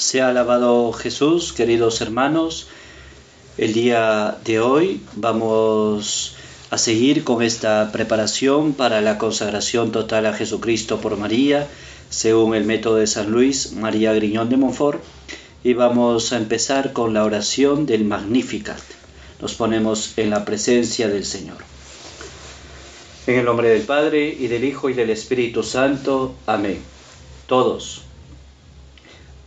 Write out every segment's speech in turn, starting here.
Sea alabado Jesús, queridos hermanos. El día de hoy vamos a seguir con esta preparación para la consagración total a Jesucristo por María, según el método de San Luis María Griñón de Montfort. Y vamos a empezar con la oración del Magnificat. Nos ponemos en la presencia del Señor. En el nombre del Padre, y del Hijo, y del Espíritu Santo. Amén. Todos.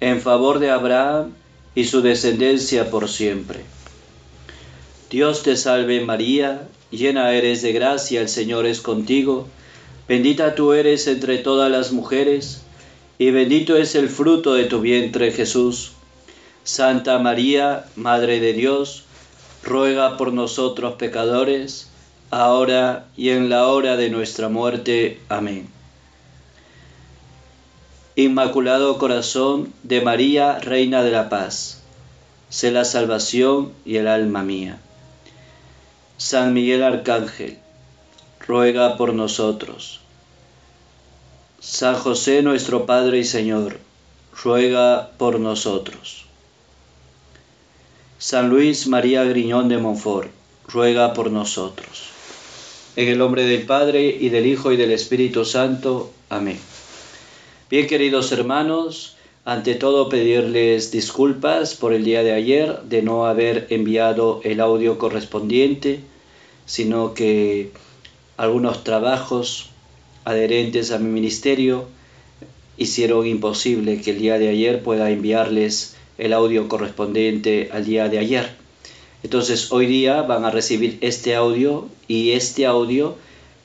en favor de Abraham y su descendencia por siempre. Dios te salve María, llena eres de gracia, el Señor es contigo, bendita tú eres entre todas las mujeres, y bendito es el fruto de tu vientre Jesús. Santa María, Madre de Dios, ruega por nosotros pecadores, ahora y en la hora de nuestra muerte. Amén. Inmaculado Corazón de María, Reina de la Paz, sé la salvación y el alma mía. San Miguel Arcángel, ruega por nosotros. San José nuestro Padre y Señor, ruega por nosotros. San Luis María Griñón de Montfort, ruega por nosotros. En el nombre del Padre y del Hijo y del Espíritu Santo. Amén. Bien, queridos hermanos, ante todo pedirles disculpas por el día de ayer de no haber enviado el audio correspondiente, sino que algunos trabajos adherentes a mi ministerio hicieron imposible que el día de ayer pueda enviarles el audio correspondiente al día de ayer. Entonces hoy día van a recibir este audio y este audio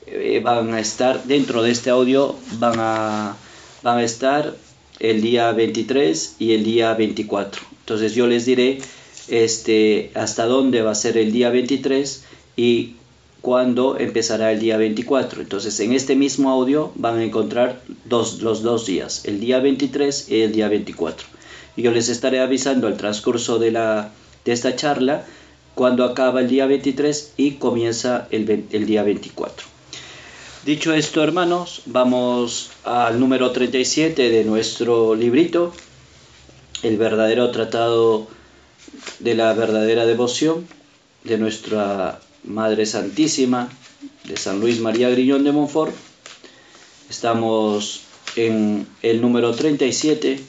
eh, van a estar dentro de este audio van a van a estar el día 23 y el día 24. Entonces yo les diré este, hasta dónde va a ser el día 23 y cuándo empezará el día 24. Entonces en este mismo audio van a encontrar dos, los dos días, el día 23 y el día 24. Y yo les estaré avisando al transcurso de, la, de esta charla cuando acaba el día 23 y comienza el, el día 24. Dicho esto, hermanos, vamos al número 37 de nuestro librito, el verdadero tratado de la verdadera devoción de nuestra Madre Santísima, de San Luis María Griñón de Montfort. Estamos en el número 37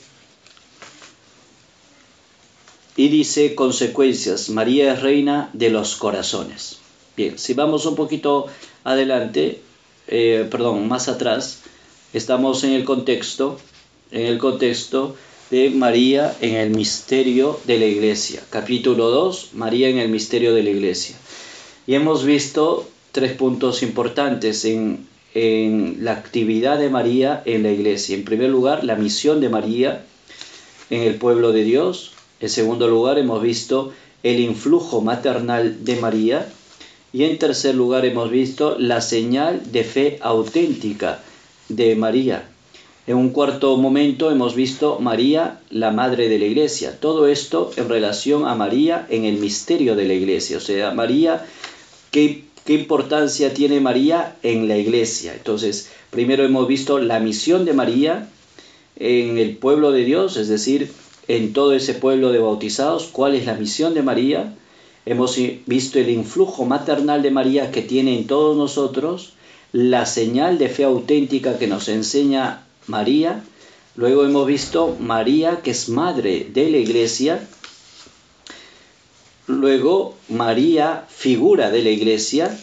y dice consecuencias, María es reina de los corazones. Bien, si vamos un poquito adelante, eh, perdón, más atrás, estamos en el contexto, en el contexto de María en el misterio de la iglesia. Capítulo 2, María en el misterio de la iglesia. Y hemos visto tres puntos importantes en, en la actividad de María en la iglesia. En primer lugar, la misión de María en el pueblo de Dios. En segundo lugar, hemos visto el influjo maternal de María y en tercer lugar hemos visto la señal de fe auténtica de María. En un cuarto momento hemos visto María, la madre de la iglesia. Todo esto en relación a María en el misterio de la iglesia. O sea, María, ¿qué, qué importancia tiene María en la iglesia? Entonces, primero hemos visto la misión de María en el pueblo de Dios, es decir, en todo ese pueblo de bautizados, cuál es la misión de María hemos visto el influjo maternal de María que tiene en todos nosotros, la señal de fe auténtica que nos enseña María, Luego hemos visto María, que es madre de la iglesia. Luego María, figura de la iglesia.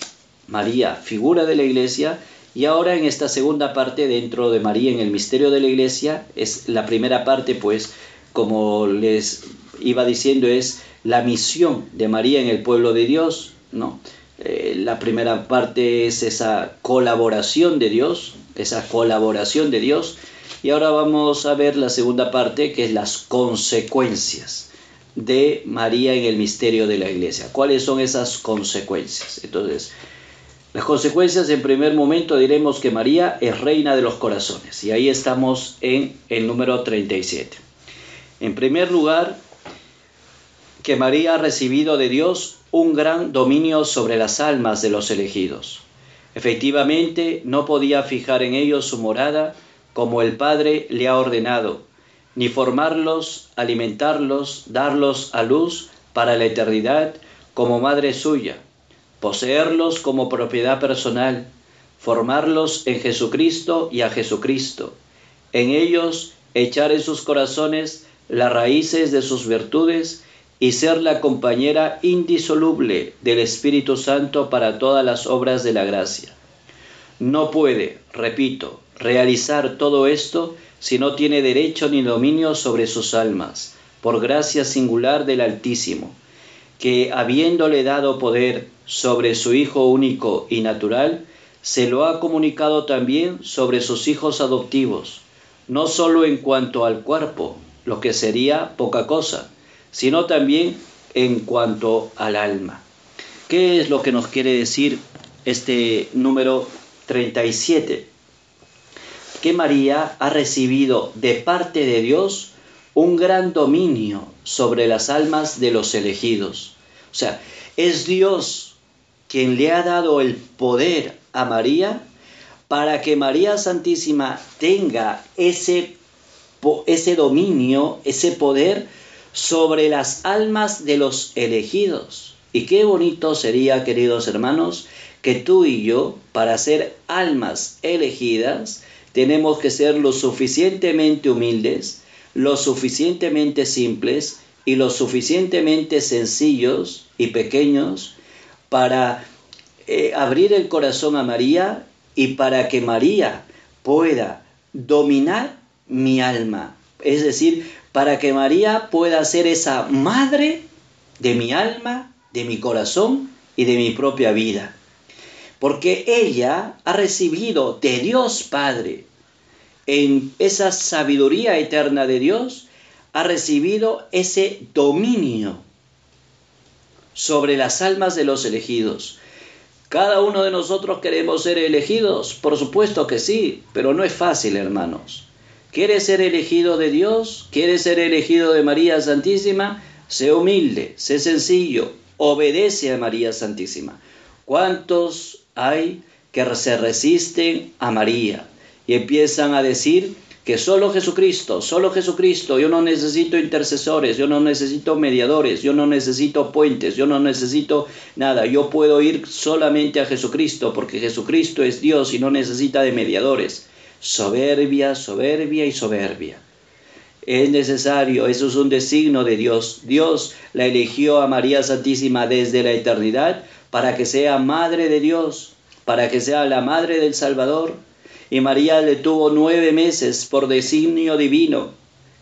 María, figura de la iglesia. Y ahora en esta segunda parte, dentro de María en el misterio de la iglesia, es la primera parte, pues, como les iba diciendo, es la misión de María en el pueblo de Dios, ¿no? Eh, la primera parte es esa colaboración de Dios, esa colaboración de Dios. Y ahora vamos a ver la segunda parte, que es las consecuencias de María en el misterio de la iglesia. ¿Cuáles son esas consecuencias? Entonces, las consecuencias, en primer momento diremos que María es reina de los corazones. Y ahí estamos en el número 37. En primer lugar, que María ha recibido de Dios un gran dominio sobre las almas de los elegidos. Efectivamente, no podía fijar en ellos su morada como el Padre le ha ordenado, ni formarlos, alimentarlos, darlos a luz para la eternidad como madre suya, poseerlos como propiedad personal, formarlos en Jesucristo y a Jesucristo, en ellos echar en sus corazones las raíces de sus virtudes y ser la compañera indisoluble del Espíritu Santo para todas las obras de la gracia. No puede, repito, realizar todo esto si no tiene derecho ni dominio sobre sus almas, por gracia singular del Altísimo, que habiéndole dado poder sobre su Hijo único y natural, se lo ha comunicado también sobre sus hijos adoptivos, no sólo en cuanto al cuerpo, lo que sería poca cosa, sino también en cuanto al alma. ¿Qué es lo que nos quiere decir este número 37? Que María ha recibido de parte de Dios un gran dominio sobre las almas de los elegidos. O sea, es Dios quien le ha dado el poder a María para que María Santísima tenga ese, ese dominio, ese poder sobre las almas de los elegidos. Y qué bonito sería, queridos hermanos, que tú y yo, para ser almas elegidas, tenemos que ser lo suficientemente humildes, lo suficientemente simples y lo suficientemente sencillos y pequeños para eh, abrir el corazón a María y para que María pueda dominar mi alma. Es decir, para que María pueda ser esa madre de mi alma, de mi corazón y de mi propia vida. Porque ella ha recibido de Dios Padre, en esa sabiduría eterna de Dios, ha recibido ese dominio sobre las almas de los elegidos. Cada uno de nosotros queremos ser elegidos, por supuesto que sí, pero no es fácil, hermanos. ¿Quieres ser elegido de Dios? ¿Quieres ser elegido de María Santísima? Sé humilde, sé sencillo, obedece a María Santísima. ¿Cuántos hay que se resisten a María y empiezan a decir que solo Jesucristo, solo Jesucristo, yo no necesito intercesores, yo no necesito mediadores, yo no necesito puentes, yo no necesito nada, yo puedo ir solamente a Jesucristo porque Jesucristo es Dios y no necesita de mediadores soberbia, soberbia y soberbia. Es necesario, eso es un designo de Dios. Dios la eligió a María Santísima desde la eternidad para que sea madre de Dios, para que sea la madre del Salvador. Y María le tuvo nueve meses por designio divino.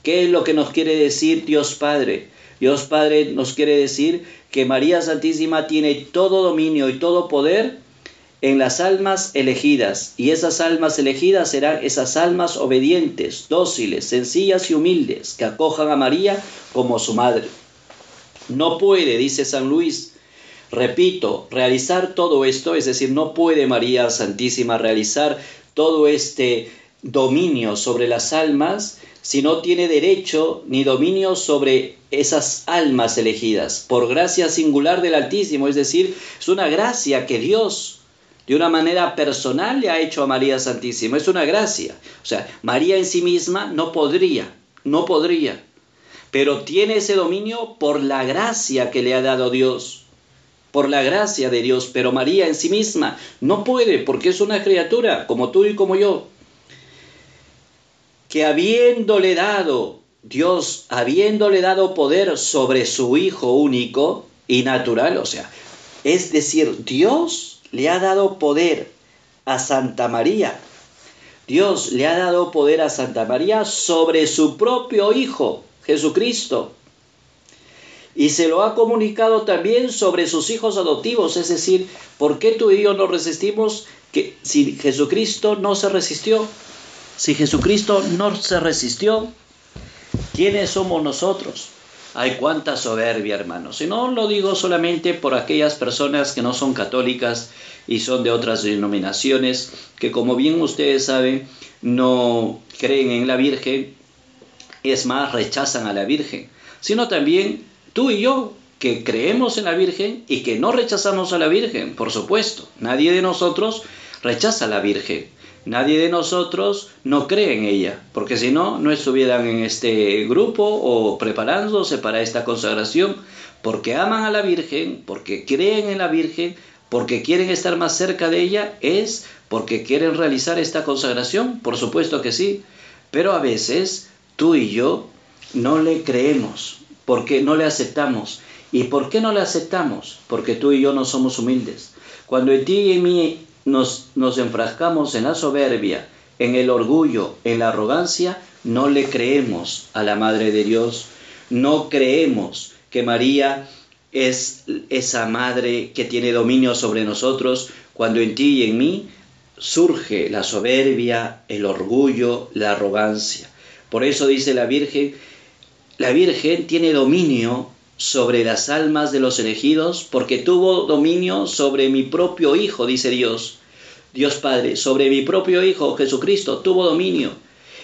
¿Qué es lo que nos quiere decir Dios Padre? Dios Padre nos quiere decir que María Santísima tiene todo dominio y todo poder en las almas elegidas, y esas almas elegidas serán esas almas obedientes, dóciles, sencillas y humildes, que acojan a María como su madre. No puede, dice San Luis, repito, realizar todo esto, es decir, no puede María Santísima realizar todo este dominio sobre las almas si no tiene derecho ni dominio sobre esas almas elegidas, por gracia singular del Altísimo, es decir, es una gracia que Dios de una manera personal le ha hecho a María Santísima. Es una gracia. O sea, María en sí misma no podría, no podría, pero tiene ese dominio por la gracia que le ha dado Dios, por la gracia de Dios, pero María en sí misma no puede porque es una criatura como tú y como yo. que habiéndole dado, Dios habiéndole dado poder sobre su Hijo único y natural, o sea, es decir, Dios le ha dado poder a Santa María. Dios le ha dado poder a Santa María sobre su propio Hijo, Jesucristo. Y se lo ha comunicado también sobre sus hijos adoptivos, es decir, ¿por qué tú y yo no resistimos si Jesucristo no se resistió? Si Jesucristo no se resistió, ¿quiénes somos nosotros? Hay cuánta soberbia, hermanos. Y no lo digo solamente por aquellas personas que no son católicas y son de otras denominaciones, que como bien ustedes saben, no creen en la Virgen, es más, rechazan a la Virgen, sino también tú y yo, que creemos en la Virgen y que no rechazamos a la Virgen, por supuesto. Nadie de nosotros rechaza a la Virgen. Nadie de nosotros no cree en ella, porque si no, no estuvieran en este grupo o preparándose para esta consagración, porque aman a la Virgen, porque creen en la Virgen, porque quieren estar más cerca de ella, es porque quieren realizar esta consagración, por supuesto que sí, pero a veces tú y yo no le creemos, porque no le aceptamos. ¿Y por qué no le aceptamos? Porque tú y yo no somos humildes. Cuando en ti y en mí nos, nos enfrascamos en la soberbia, en el orgullo, en la arrogancia, no le creemos a la Madre de Dios, no creemos que María es esa Madre que tiene dominio sobre nosotros, cuando en ti y en mí surge la soberbia, el orgullo, la arrogancia. Por eso dice la Virgen, la Virgen tiene dominio sobre las almas de los elegidos, porque tuvo dominio sobre mi propio Hijo, dice Dios. Dios Padre, sobre mi propio Hijo Jesucristo tuvo dominio.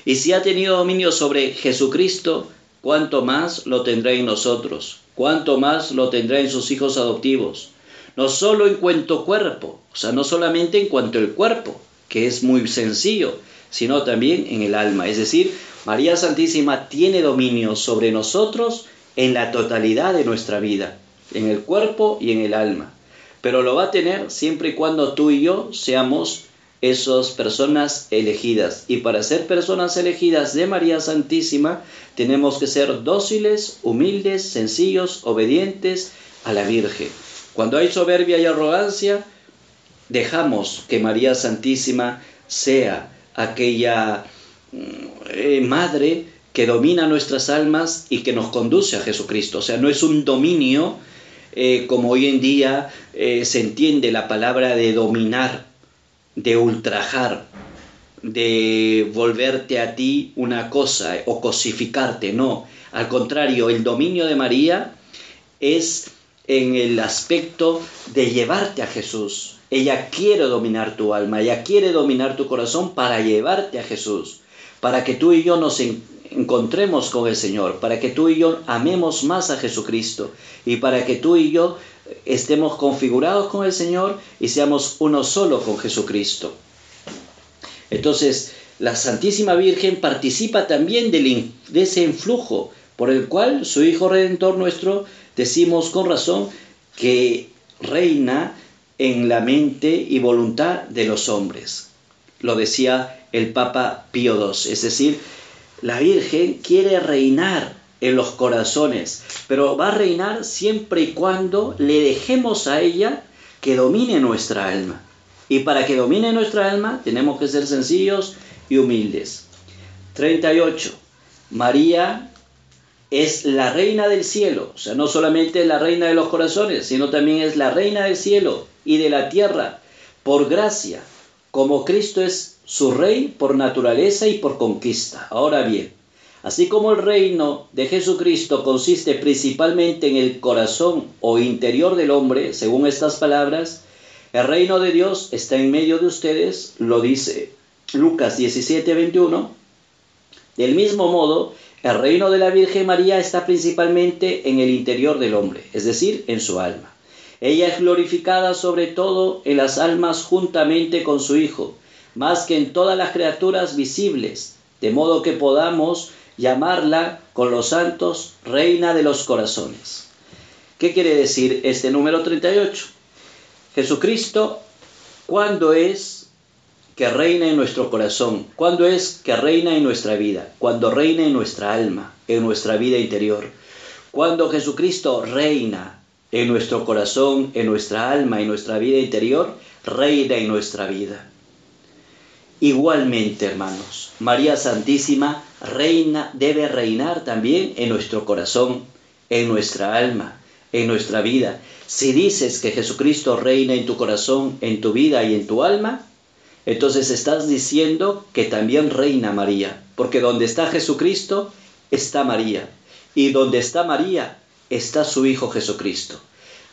Y si ha tenido dominio sobre Jesucristo, cuánto más lo tendrá en nosotros, cuánto más lo tendrá en sus hijos adoptivos. No solo en cuanto cuerpo, o sea, no solamente en cuanto el cuerpo, que es muy sencillo, sino también en el alma. Es decir, María Santísima tiene dominio sobre nosotros en la totalidad de nuestra vida, en el cuerpo y en el alma. Pero lo va a tener siempre y cuando tú y yo seamos esas personas elegidas. Y para ser personas elegidas de María Santísima, tenemos que ser dóciles, humildes, sencillos, obedientes a la Virgen. Cuando hay soberbia y arrogancia, dejamos que María Santísima sea aquella eh, madre que domina nuestras almas y que nos conduce a Jesucristo. O sea, no es un dominio eh, como hoy en día eh, se entiende la palabra de dominar, de ultrajar, de volverte a ti una cosa o cosificarte. No, al contrario, el dominio de María es en el aspecto de llevarte a Jesús. Ella quiere dominar tu alma, ella quiere dominar tu corazón para llevarte a Jesús, para que tú y yo nos encontremos con el Señor, para que tú y yo amemos más a Jesucristo y para que tú y yo estemos configurados con el Señor y seamos uno solo con Jesucristo. Entonces, la Santísima Virgen participa también de ese influjo por el cual su Hijo Redentor nuestro, decimos con razón, que reina en la mente y voluntad de los hombres. Lo decía el Papa Pío II, es decir, la Virgen quiere reinar en los corazones, pero va a reinar siempre y cuando le dejemos a ella que domine nuestra alma. Y para que domine nuestra alma tenemos que ser sencillos y humildes. 38. María es la reina del cielo, o sea, no solamente la reina de los corazones, sino también es la reina del cielo y de la tierra, por gracia, como Cristo es su rey por naturaleza y por conquista. Ahora bien, así como el reino de Jesucristo consiste principalmente en el corazón o interior del hombre, según estas palabras, el reino de Dios está en medio de ustedes, lo dice Lucas 17, 21. Del mismo modo, el reino de la Virgen María está principalmente en el interior del hombre, es decir, en su alma. Ella es glorificada sobre todo en las almas juntamente con su Hijo, más que en todas las criaturas visibles, de modo que podamos llamarla con los santos Reina de los Corazones. ¿Qué quiere decir este número 38? Jesucristo, ¿cuándo es que reina en nuestro corazón? ¿Cuándo es que reina en nuestra vida? Cuando reina en nuestra alma, en nuestra vida interior. Cuando Jesucristo reina en nuestro corazón, en nuestra alma, en nuestra vida interior, reina en nuestra vida. Igualmente, hermanos, María Santísima reina, debe reinar también en nuestro corazón, en nuestra alma, en nuestra vida. Si dices que Jesucristo reina en tu corazón, en tu vida y en tu alma, entonces estás diciendo que también reina María, porque donde está Jesucristo está María, y donde está María está su Hijo Jesucristo.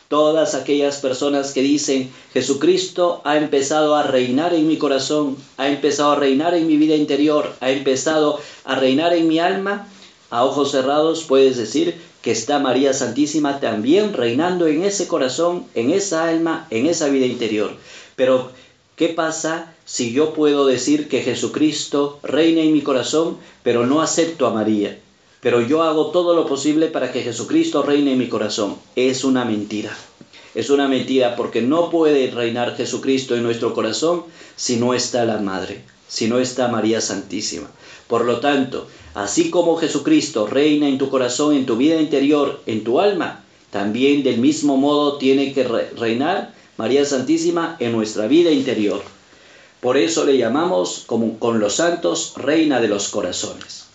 Todas aquellas personas que dicen, Jesucristo ha empezado a reinar en mi corazón, ha empezado a reinar en mi vida interior, ha empezado a reinar en mi alma, a ojos cerrados puedes decir que está María Santísima también reinando en ese corazón, en esa alma, en esa vida interior. Pero, ¿qué pasa si yo puedo decir que Jesucristo reina en mi corazón, pero no acepto a María? Pero yo hago todo lo posible para que Jesucristo reine en mi corazón. Es una mentira. Es una mentira porque no puede reinar Jesucristo en nuestro corazón si no está la Madre, si no está María Santísima. Por lo tanto, así como Jesucristo reina en tu corazón, en tu vida interior, en tu alma, también del mismo modo tiene que reinar María Santísima en nuestra vida interior. Por eso le llamamos, como con los santos, Reina de los Corazones.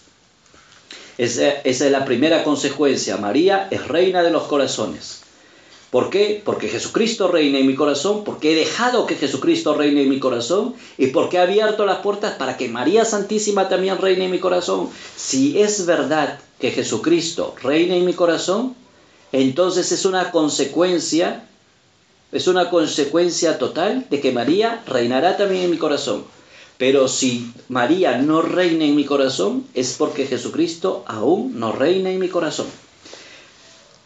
Esa, es la primera consecuencia. María es reina de los corazones. ¿Por qué? Porque Jesucristo reina en mi corazón, porque he dejado que Jesucristo reine en mi corazón y porque he abierto las puertas para que María Santísima también reine en mi corazón. Si es verdad que Jesucristo reina en mi corazón, entonces es una consecuencia, es una consecuencia total de que María reinará también en mi corazón. Pero si María no reina en mi corazón, es porque Jesucristo aún no reina en mi corazón.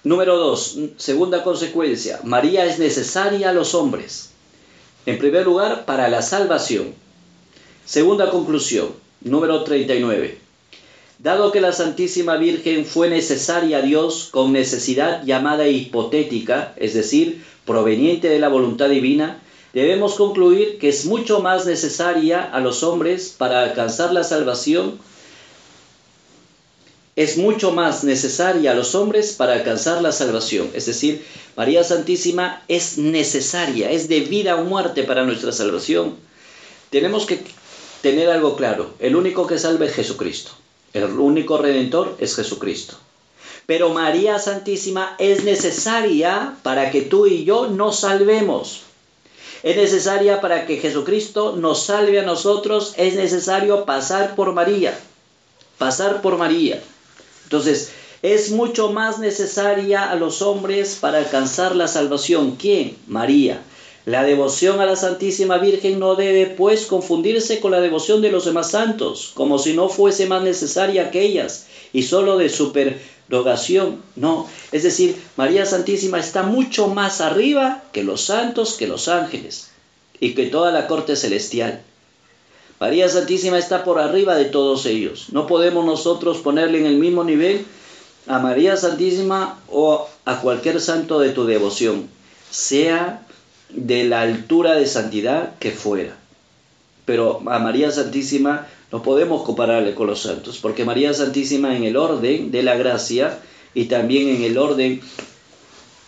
Número dos, segunda consecuencia, María es necesaria a los hombres. En primer lugar, para la salvación. Segunda conclusión, número 39. Dado que la Santísima Virgen fue necesaria a Dios con necesidad llamada hipotética, es decir, proveniente de la voluntad divina, debemos concluir que es mucho más necesaria a los hombres para alcanzar la salvación, es mucho más necesaria a los hombres para alcanzar la salvación. Es decir, María Santísima es necesaria, es de vida o muerte para nuestra salvación. Tenemos que tener algo claro, el único que salva es Jesucristo, el único redentor es Jesucristo. Pero María Santísima es necesaria para que tú y yo nos salvemos es necesaria para que Jesucristo nos salve a nosotros, es necesario pasar por María, pasar por María. Entonces, es mucho más necesaria a los hombres para alcanzar la salvación. ¿Quién? María. La devoción a la Santísima Virgen no debe, pues, confundirse con la devoción de los demás santos, como si no fuese más necesaria que ellas, y solo de super rogación, no. Es decir, María Santísima está mucho más arriba que los santos, que los ángeles y que toda la corte celestial. María Santísima está por arriba de todos ellos. No podemos nosotros ponerle en el mismo nivel a María Santísima o a cualquier santo de tu devoción, sea de la altura de santidad que fuera. Pero a María Santísima no podemos compararle con los santos, porque María Santísima en el orden de la gracia y también en el orden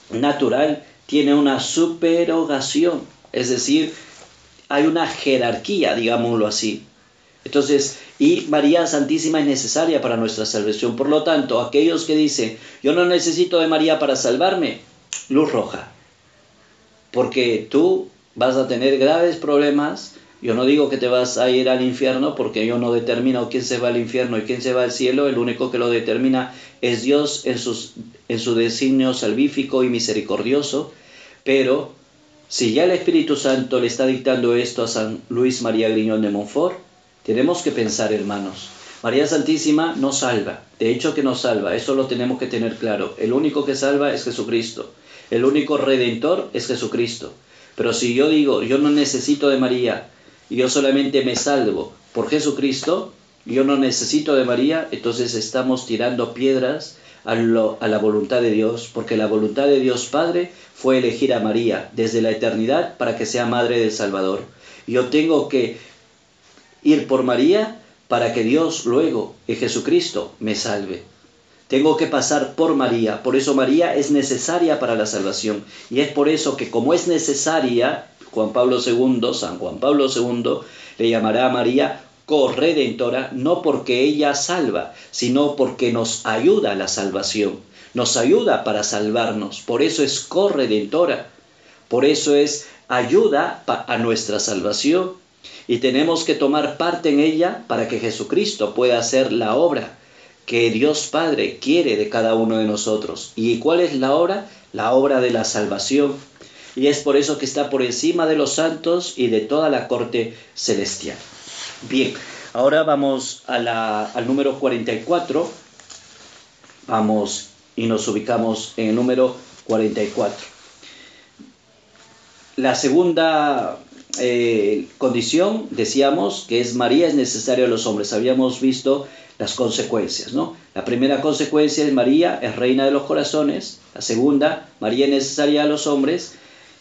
natural tiene una superogación, es decir, hay una jerarquía, digámoslo así. Entonces, y María Santísima es necesaria para nuestra salvación. Por lo tanto, aquellos que dicen, yo no necesito de María para salvarme, luz roja. Porque tú vas a tener graves problemas yo no digo que te vas a ir al infierno porque yo no determino quién se va al infierno y quién se va al cielo. El único que lo determina es Dios en, sus, en su designio salvífico y misericordioso. Pero si ya el Espíritu Santo le está dictando esto a San Luis María Griñón de Montfort, tenemos que pensar, hermanos. María Santísima no salva. De hecho que no salva. Eso lo tenemos que tener claro. El único que salva es Jesucristo. El único redentor es Jesucristo. Pero si yo digo, yo no necesito de María, yo solamente me salvo por Jesucristo, yo no necesito de María, entonces estamos tirando piedras a, a, la voluntad de Dios, porque la voluntad de Dios Padre fue elegir a María desde la eternidad para que sea madre del Salvador. Yo tengo que ir por María para que Dios luego, en Jesucristo, me salve. Tengo que pasar por María, por eso María es necesaria para la salvación. Y es por eso que como es necesaria, Juan Pablo II, San Juan Pablo II, le llamará a María corredentora, no porque ella salva, sino porque nos ayuda a la salvación, nos ayuda para salvarnos. Por eso es corredentora, por eso es ayuda a nuestra salvación. Y tenemos que tomar parte en ella para que Jesucristo pueda hacer la obra que Dios Padre quiere de cada uno de nosotros. ¿Y cuál es la obra? La obra de la salvación. Y es por eso que está por encima de los santos y de toda la corte celestial. Bien, ahora vamos al número 44. Vamos y nos ubicamos en el número 44. La segunda eh, condición, decíamos, que es María es necesario a los hombres. Habíamos visto las consecuencias, ¿no? La primera consecuencia es María es reina de los corazones, la segunda, María es necesaria a los hombres,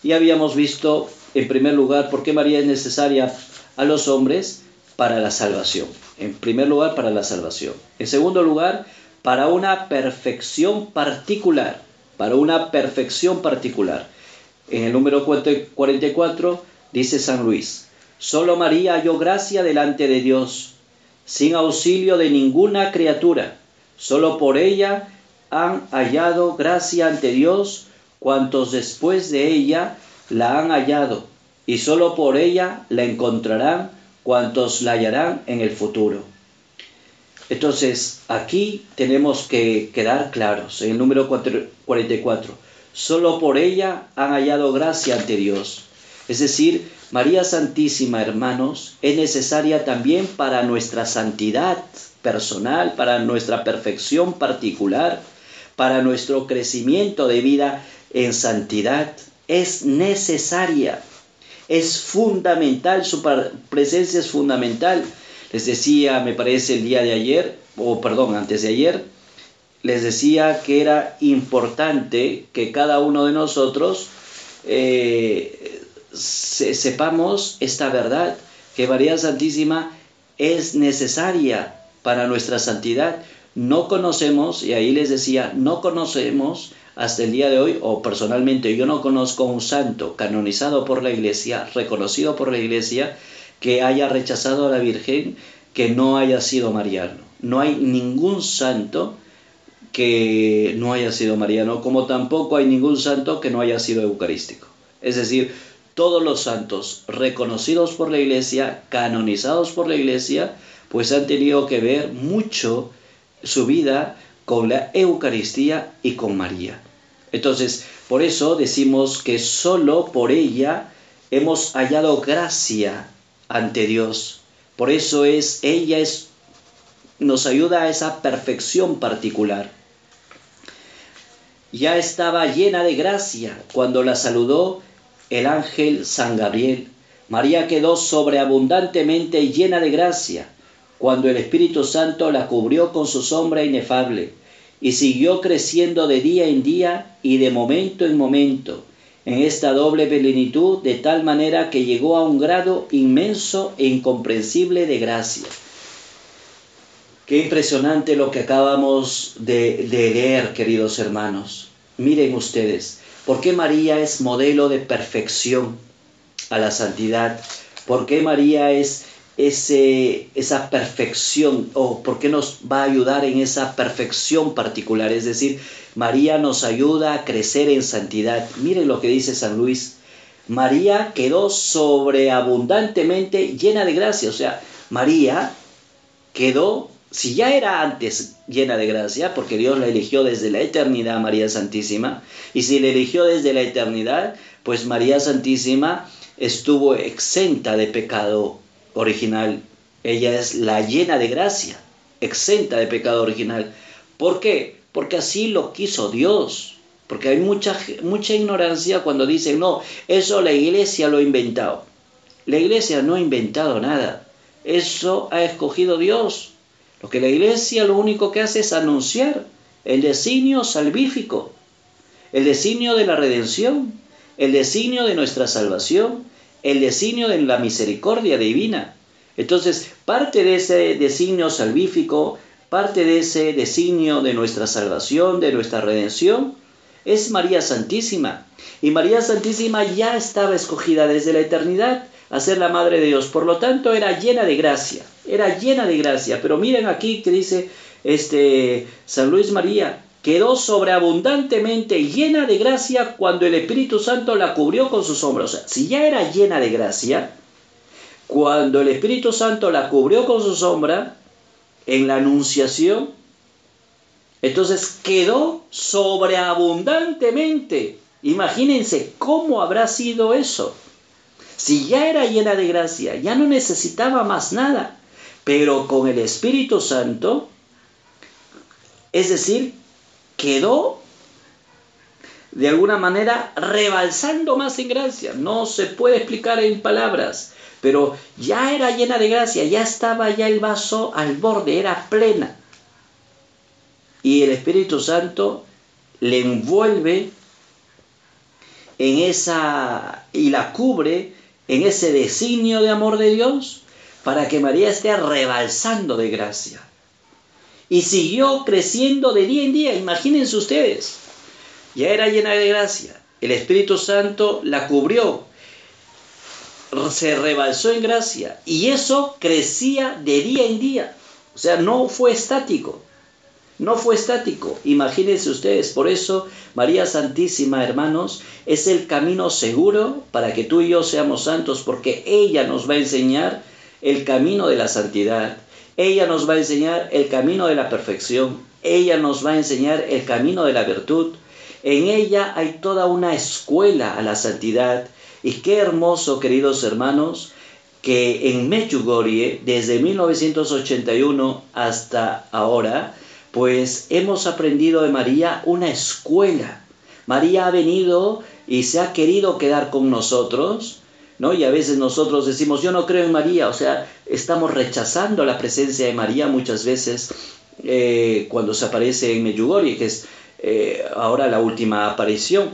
y habíamos visto en primer lugar por qué María es necesaria a los hombres para la salvación. En primer lugar, para la salvación. En segundo lugar, para una perfección particular, para una perfección particular. En el número 44 dice San Luis, solo María halló gracia delante de Dios sin auxilio de ninguna criatura. Solo por ella han hallado gracia ante Dios cuantos después de ella la han hallado, y solo por ella la encontrarán cuantos la hallarán en el futuro. Entonces, aquí tenemos que quedar claros, en el número 44, solo por ella han hallado gracia ante Dios. Es decir, María Santísima, hermanos, es necesaria también para nuestra santidad personal, para nuestra perfección particular, para nuestro crecimiento de vida en santidad. Es necesaria, es fundamental, su presencia es fundamental. Les decía, me parece el día de ayer, o perdón, antes de ayer, les decía que era importante que cada uno de nosotros eh, sepamos esta verdad, que María Santísima es necesaria para nuestra santidad. No conocemos, y ahí les decía, no conocemos hasta el día de hoy, o personalmente yo no conozco un santo canonizado por la Iglesia, reconocido por la Iglesia, que haya rechazado a la Virgen, que no haya sido mariano. No hay ningún santo que no haya sido mariano, como tampoco hay ningún santo que no haya sido eucarístico. Es decir, todos los santos reconocidos por la iglesia, canonizados por la iglesia, pues han tenido que ver mucho su vida con la Eucaristía y con María. Entonces, por eso decimos que solo por ella hemos hallado gracia ante Dios. Por eso es ella es nos ayuda a esa perfección particular. Ya estaba llena de gracia cuando la saludó el ángel San Gabriel, María quedó sobreabundantemente llena de gracia cuando el Espíritu Santo la cubrió con su sombra inefable y siguió creciendo de día en día y de momento en momento en esta doble plenitud de tal manera que llegó a un grado inmenso e incomprensible de gracia. Qué impresionante lo que acabamos de, de leer, queridos hermanos. Miren ustedes, ¿Por qué María es modelo de perfección a la santidad? ¿Por qué María es esa perfección o por qué nos va a ayudar en esa perfección particular? Es decir, María nos ayuda a crecer en santidad. Miren lo que dice San Luis. María quedó sobreabundantemente llena de gracia. O sea, María quedó si ya era antes llena de gracia, porque Dios la eligió desde la eternidad, María Santísima, y si la eligió desde la eternidad, pues María Santísima estuvo exenta de pecado original. Ella es la llena de gracia, exenta de pecado original. ¿Por qué? Porque así lo quiso Dios. Porque hay mucha, mucha ignorancia cuando dicen, no, eso la iglesia lo ha inventado. La iglesia no ha inventado nada. Eso ha escogido Dios. Lo que la iglesia lo único que hace es anunciar el designio salvífico, el designio de la redención, el designio de nuestra salvación, el designio de la misericordia divina. Entonces, parte de ese designio salvífico, parte de ese designio de nuestra salvación, de nuestra redención, es María Santísima. Y María Santísima ya estaba escogida desde la eternidad a ser la Madre de Dios. Por lo tanto, era llena de gracia, era llena de gracia. Pero miren aquí que dice este San Luis María, quedó sobreabundantemente llena de gracia cuando el Espíritu Santo la cubrió con sus hombros. O sea, si ya era llena de gracia, cuando el Espíritu Santo la cubrió con su sombra en la anunciación, entonces quedó sobreabundantemente. Imagínense cómo habrá sido eso. Si ya era llena de gracia, ya no necesitaba más nada, pero con el Espíritu Santo, es decir, quedó de alguna manera rebalsando más en gracia. No se puede explicar en palabras, pero ya era llena de gracia, ya estaba ya el vaso al borde, era plena. Y el Espíritu Santo le envuelve en esa y la cubre en ese designio de amor de Dios para que María esté rebalsando de gracia. Y siguió creciendo de día en día, imagínense ustedes. Ya era llena de gracia, el Espíritu Santo la cubrió, se rebalsó en gracia y eso crecía de día en día. O sea, no fue estático. No fue estático. Imagínense ustedes, por eso María Santísima, hermanos, es el camino seguro para que tú y yo seamos santos, porque ella nos va a enseñar el camino de la santidad. Ella nos va a enseñar el camino de la perfección. Ella nos va a enseñar el camino de la virtud. En ella hay toda una escuela a la santidad. Y qué hermoso, queridos hermanos, que en Medjugorje, desde 1981 hasta ahora, pues hemos aprendido de María una escuela. María ha venido y se ha querido quedar con nosotros, ¿no? Y a veces nosotros decimos, yo no creo en María, o sea, estamos rechazando la presencia de María muchas veces eh, cuando se aparece en Medjugorje, que es eh, ahora la última aparición,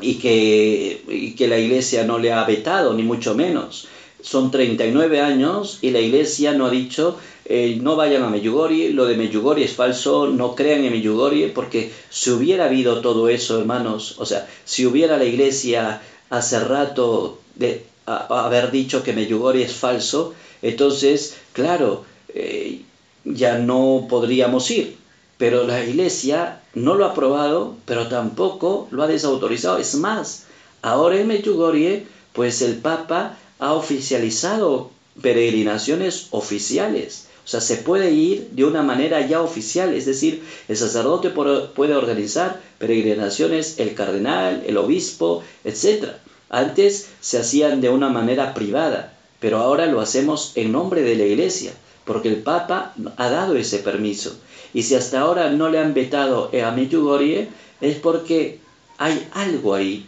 y que, que la iglesia no le ha vetado, ni mucho menos. Son 39 años y la iglesia no ha dicho eh, no vayan a Meyugori, lo de Meyugori es falso, no crean en Meyugori, porque si hubiera habido todo eso, hermanos, o sea, si hubiera la iglesia hace rato de haber dicho que Meyugori es falso, entonces, claro, eh, ya no podríamos ir. Pero la iglesia no lo ha aprobado, pero tampoco lo ha desautorizado. Es más, ahora en Meyugori, pues el Papa ha oficializado peregrinaciones oficiales. O sea, se puede ir de una manera ya oficial, es decir, el sacerdote puede organizar peregrinaciones, el cardenal, el obispo, etc. Antes se hacían de una manera privada, pero ahora lo hacemos en nombre de la Iglesia, porque el Papa ha dado ese permiso. Y si hasta ahora no le han vetado a Medjugorje, es porque hay algo ahí,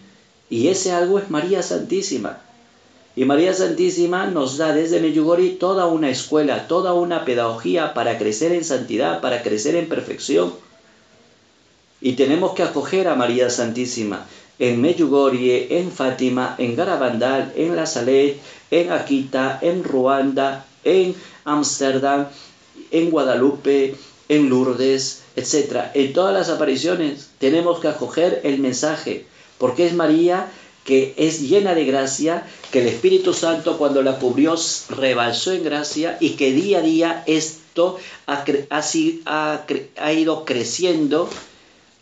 y ese algo es María Santísima. Y María Santísima nos da desde Medjugorje toda una escuela, toda una pedagogía para crecer en santidad, para crecer en perfección. Y tenemos que acoger a María Santísima en Medjugorje, en Fátima, en Garabandal, en La Salet, en Akita, en Ruanda, en Ámsterdam, en Guadalupe, en Lourdes, etc. En todas las apariciones tenemos que acoger el mensaje, porque es María que es llena de gracia, que el Espíritu Santo cuando la cubrió rebalsó en gracia y que día a día esto ha, ha, ido creciendo,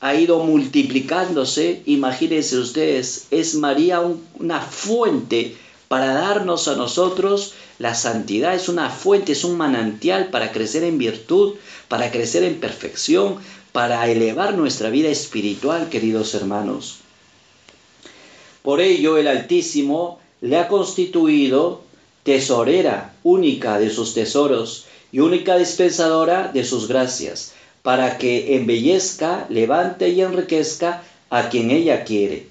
ha ido multiplicándose. Imagínense ustedes, es María una fuente para darnos a nosotros la santidad, es una fuente, es un manantial para crecer en virtud, para crecer en perfección, para elevar nuestra vida espiritual, queridos hermanos. Por ello el Altísimo le ha constituido tesorera única de sus tesoros y única dispensadora de sus gracias, para que embellezca, levante y enriquezca a quien ella quiere,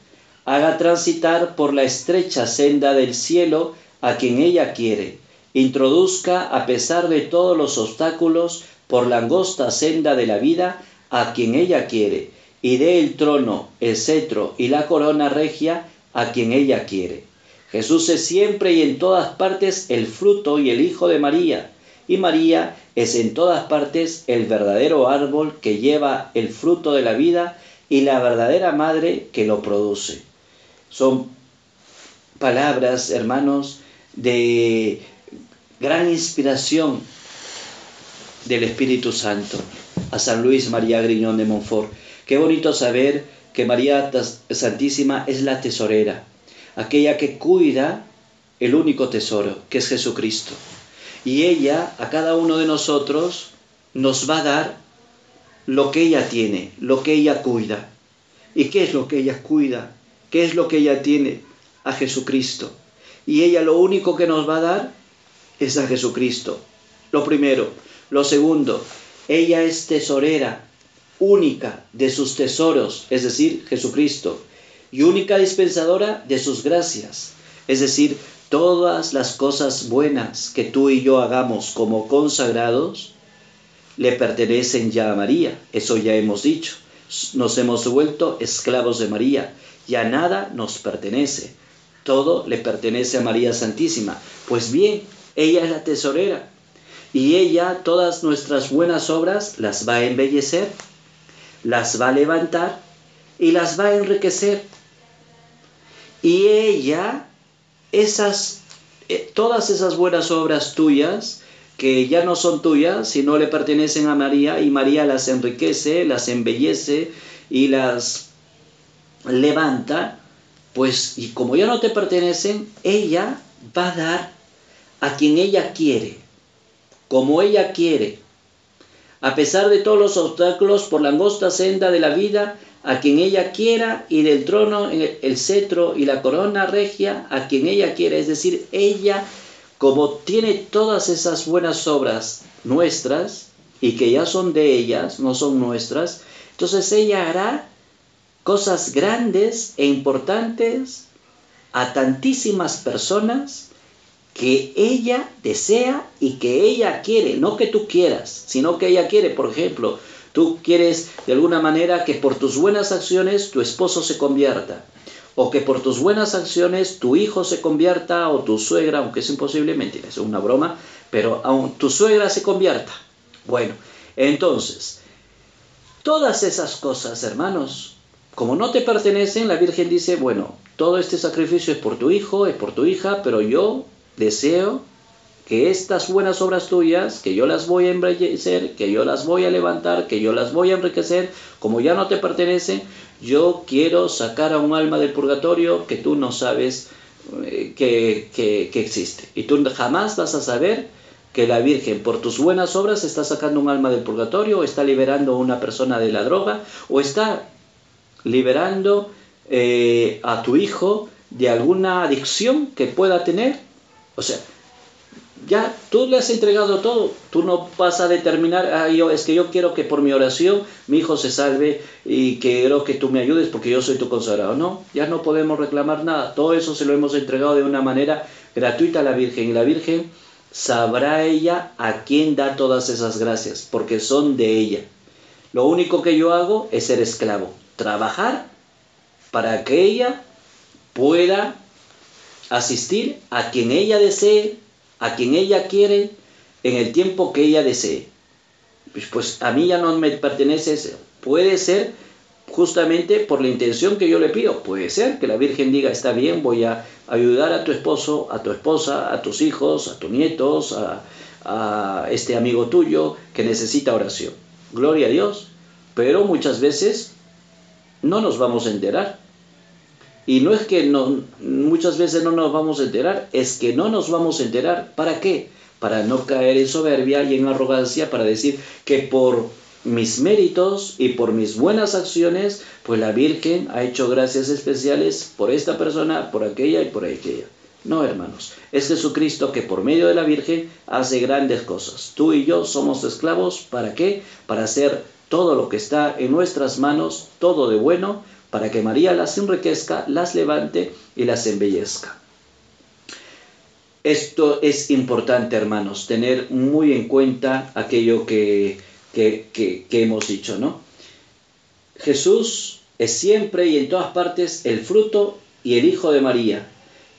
haga transitar por la estrecha senda del cielo a quien ella quiere, introduzca a pesar de todos los obstáculos por la angosta senda de la vida a quien ella quiere, y dé el trono, el cetro y la corona regia a quien ella quiere. Jesús es siempre y en todas partes el fruto y el hijo de María, y María es en todas partes el verdadero árbol que lleva el fruto de la vida y la verdadera madre que lo produce. Son palabras, hermanos, de gran inspiración del Espíritu Santo a San Luis María Griñón de Montfort. Qué bonito saber que María Santísima es la tesorera, aquella que cuida el único tesoro, que es Jesucristo. Y ella, a cada uno de nosotros, nos va a dar lo que ella tiene, lo que ella cuida. ¿Y qué es lo que ella cuida? ¿Qué es lo que ella tiene? A Jesucristo. Y ella lo único que nos va a dar es a Jesucristo. Lo primero. Lo segundo, ella es tesorera única de sus tesoros, es decir, Jesucristo, y única dispensadora de sus gracias, es decir, todas las cosas buenas que tú y yo hagamos como consagrados, le pertenecen ya a María, eso ya hemos dicho. Nos hemos vuelto esclavos de María, ya nada nos pertenece, todo le pertenece a María Santísima. Pues bien, ella es la tesorera y ella todas nuestras buenas obras las va a embellecer, las va a levantar y las va a enriquecer. Y ella, esas, eh, todas esas buenas obras tuyas, que ya no son tuyas, sino le pertenecen a María, y María las enriquece, las embellece y las levanta, pues, y como ya no te pertenecen, ella va a dar a quien ella quiere, como ella quiere, a pesar de todos los obstáculos por la angosta senda de la vida, a quien ella quiera, y del trono el cetro y la corona regia, a quien ella quiera. Es decir, ella, como tiene todas esas buenas obras nuestras, y que ya son de ellas, no son nuestras, entonces ella hará cosas grandes e importantes a tantísimas personas que ella desea y que ella quiere, no que tú quieras, sino que ella quiere. Por ejemplo, tú quieres de alguna manera que por tus buenas acciones tu esposo se convierta, o que por tus buenas acciones tu hijo se convierta, o tu suegra, aunque es imposible, mentira, es una broma, pero aun tu suegra se convierta. Bueno, entonces, todas esas cosas, hermanos, como no te pertenecen, la Virgen dice, bueno, todo este sacrificio es por tu hijo, es por tu hija, pero yo deseo que estas buenas obras tuyas, que yo las voy a embellecer, que yo las voy a levantar, que yo las voy a enriquecer, como ya no te pertenecen, yo quiero sacar a un alma del purgatorio que tú no sabes eh, que, existe. Y tú jamás vas a saber que la Virgen por tus buenas obras está sacando un alma del purgatorio, o está liberando a una persona de la droga, o está liberando eh, a tu hijo de alguna adicción que pueda tener o sea, ya tú le has entregado todo, tú no vas a determinar, ah, yo, es que yo quiero que por mi oración mi hijo se salve y quiero que tú me ayudes porque yo soy tu consagrado. No, ya no podemos reclamar nada, todo eso se lo hemos entregado de una manera gratuita a la Virgen y la Virgen sabrá ella a quién da todas esas gracias, porque son de ella. Lo único que yo hago es ser esclavo, trabajar para que ella pueda asistir a quien ella desee, a quien ella quiere, en el tiempo que ella desee. Pues, pues, a mí ya no me pertenece eso. Puede ser justamente por la intención que yo le pido. Puede ser que la Virgen diga, está bien, voy a ayudar a tu esposo, a tu esposa, a tus hijos, a tus nietos, a, a este amigo tuyo que necesita oración. Gloria a Dios. Pero muchas veces no nos vamos a enterar y no es que no, muchas veces no nos vamos a enterar, es que no nos vamos a enterar. ¿Para qué? Para no caer en soberbia y en arrogancia, para decir que por mis méritos y por mis buenas acciones, pues la Virgen ha hecho gracias especiales por esta persona, por aquella y por aquella. No, hermanos, es Jesucristo que por medio de la Virgen hace grandes cosas. Tú y yo somos esclavos, ¿para qué? Para hacer todo lo que está en nuestras manos, todo de bueno, para que María las enriquezca, las levante y las embellezca. Esto es importante, hermanos, tener muy en cuenta aquello que, que, hemos dicho, ¿no? Jesús es siempre y en todas partes el fruto y el Hijo de María.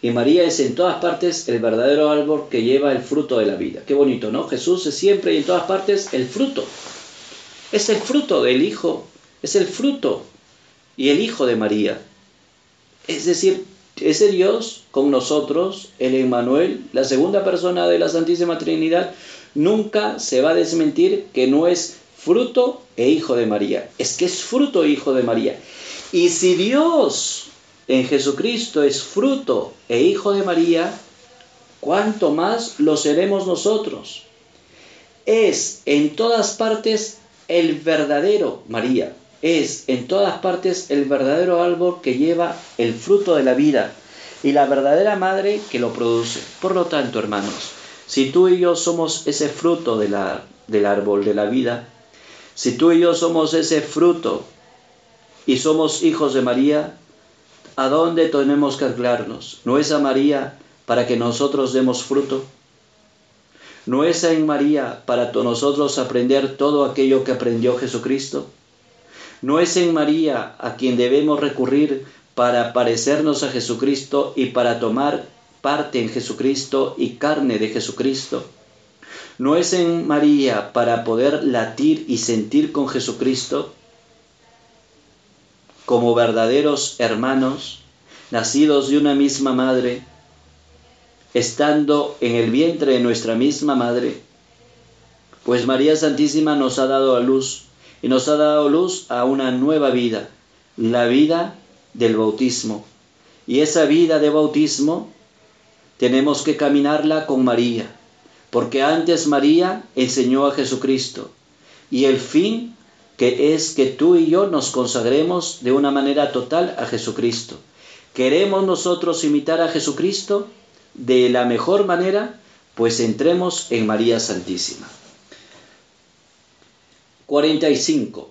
Y María es en todas partes el verdadero árbol que lleva el fruto de la vida. Qué bonito, ¿no? Jesús es siempre y en todas partes el fruto. Es el fruto del Hijo, es el fruto y el Hijo de María. Es decir, ese Dios con nosotros, el Emmanuel, la segunda persona de la Santísima Trinidad, nunca se va a desmentir que no es fruto e hijo de María. Es que es fruto e hijo de María. Y si Dios en Jesucristo es fruto e hijo de María, ¿cuánto más lo seremos nosotros? Es en todas partes el verdadero María, es en todas partes el verdadero árbol que lleva el fruto de la vida y la verdadera madre que lo produce. Por lo tanto, hermanos, si tú y yo somos ese fruto de la, del árbol de la vida, si tú y yo somos ese fruto y somos hijos de María, ¿A dónde tenemos que anclarnos? ¿No es a María para que nosotros demos fruto? ¿No es en María para nosotros aprender todo aquello que aprendió Jesucristo? ¿No es en María a quien debemos recurrir para parecernos a Jesucristo y para tomar parte en Jesucristo y carne de Jesucristo? ¿No es en María para poder latir y sentir con Jesucristo? como verdaderos hermanos, nacidos de una misma madre, estando en el vientre de nuestra misma madre, pues María Santísima nos ha dado a luz y nos ha dado luz a una nueva vida, la vida del bautismo. Y esa vida de bautismo tenemos que caminarla con María, porque antes María enseñó a Jesucristo y el fin que es que tú y yo nos consagremos de una manera total a Jesucristo. ¿Queremos nosotros imitar a Jesucristo de la mejor manera? Pues entremos en María Santísima. 45.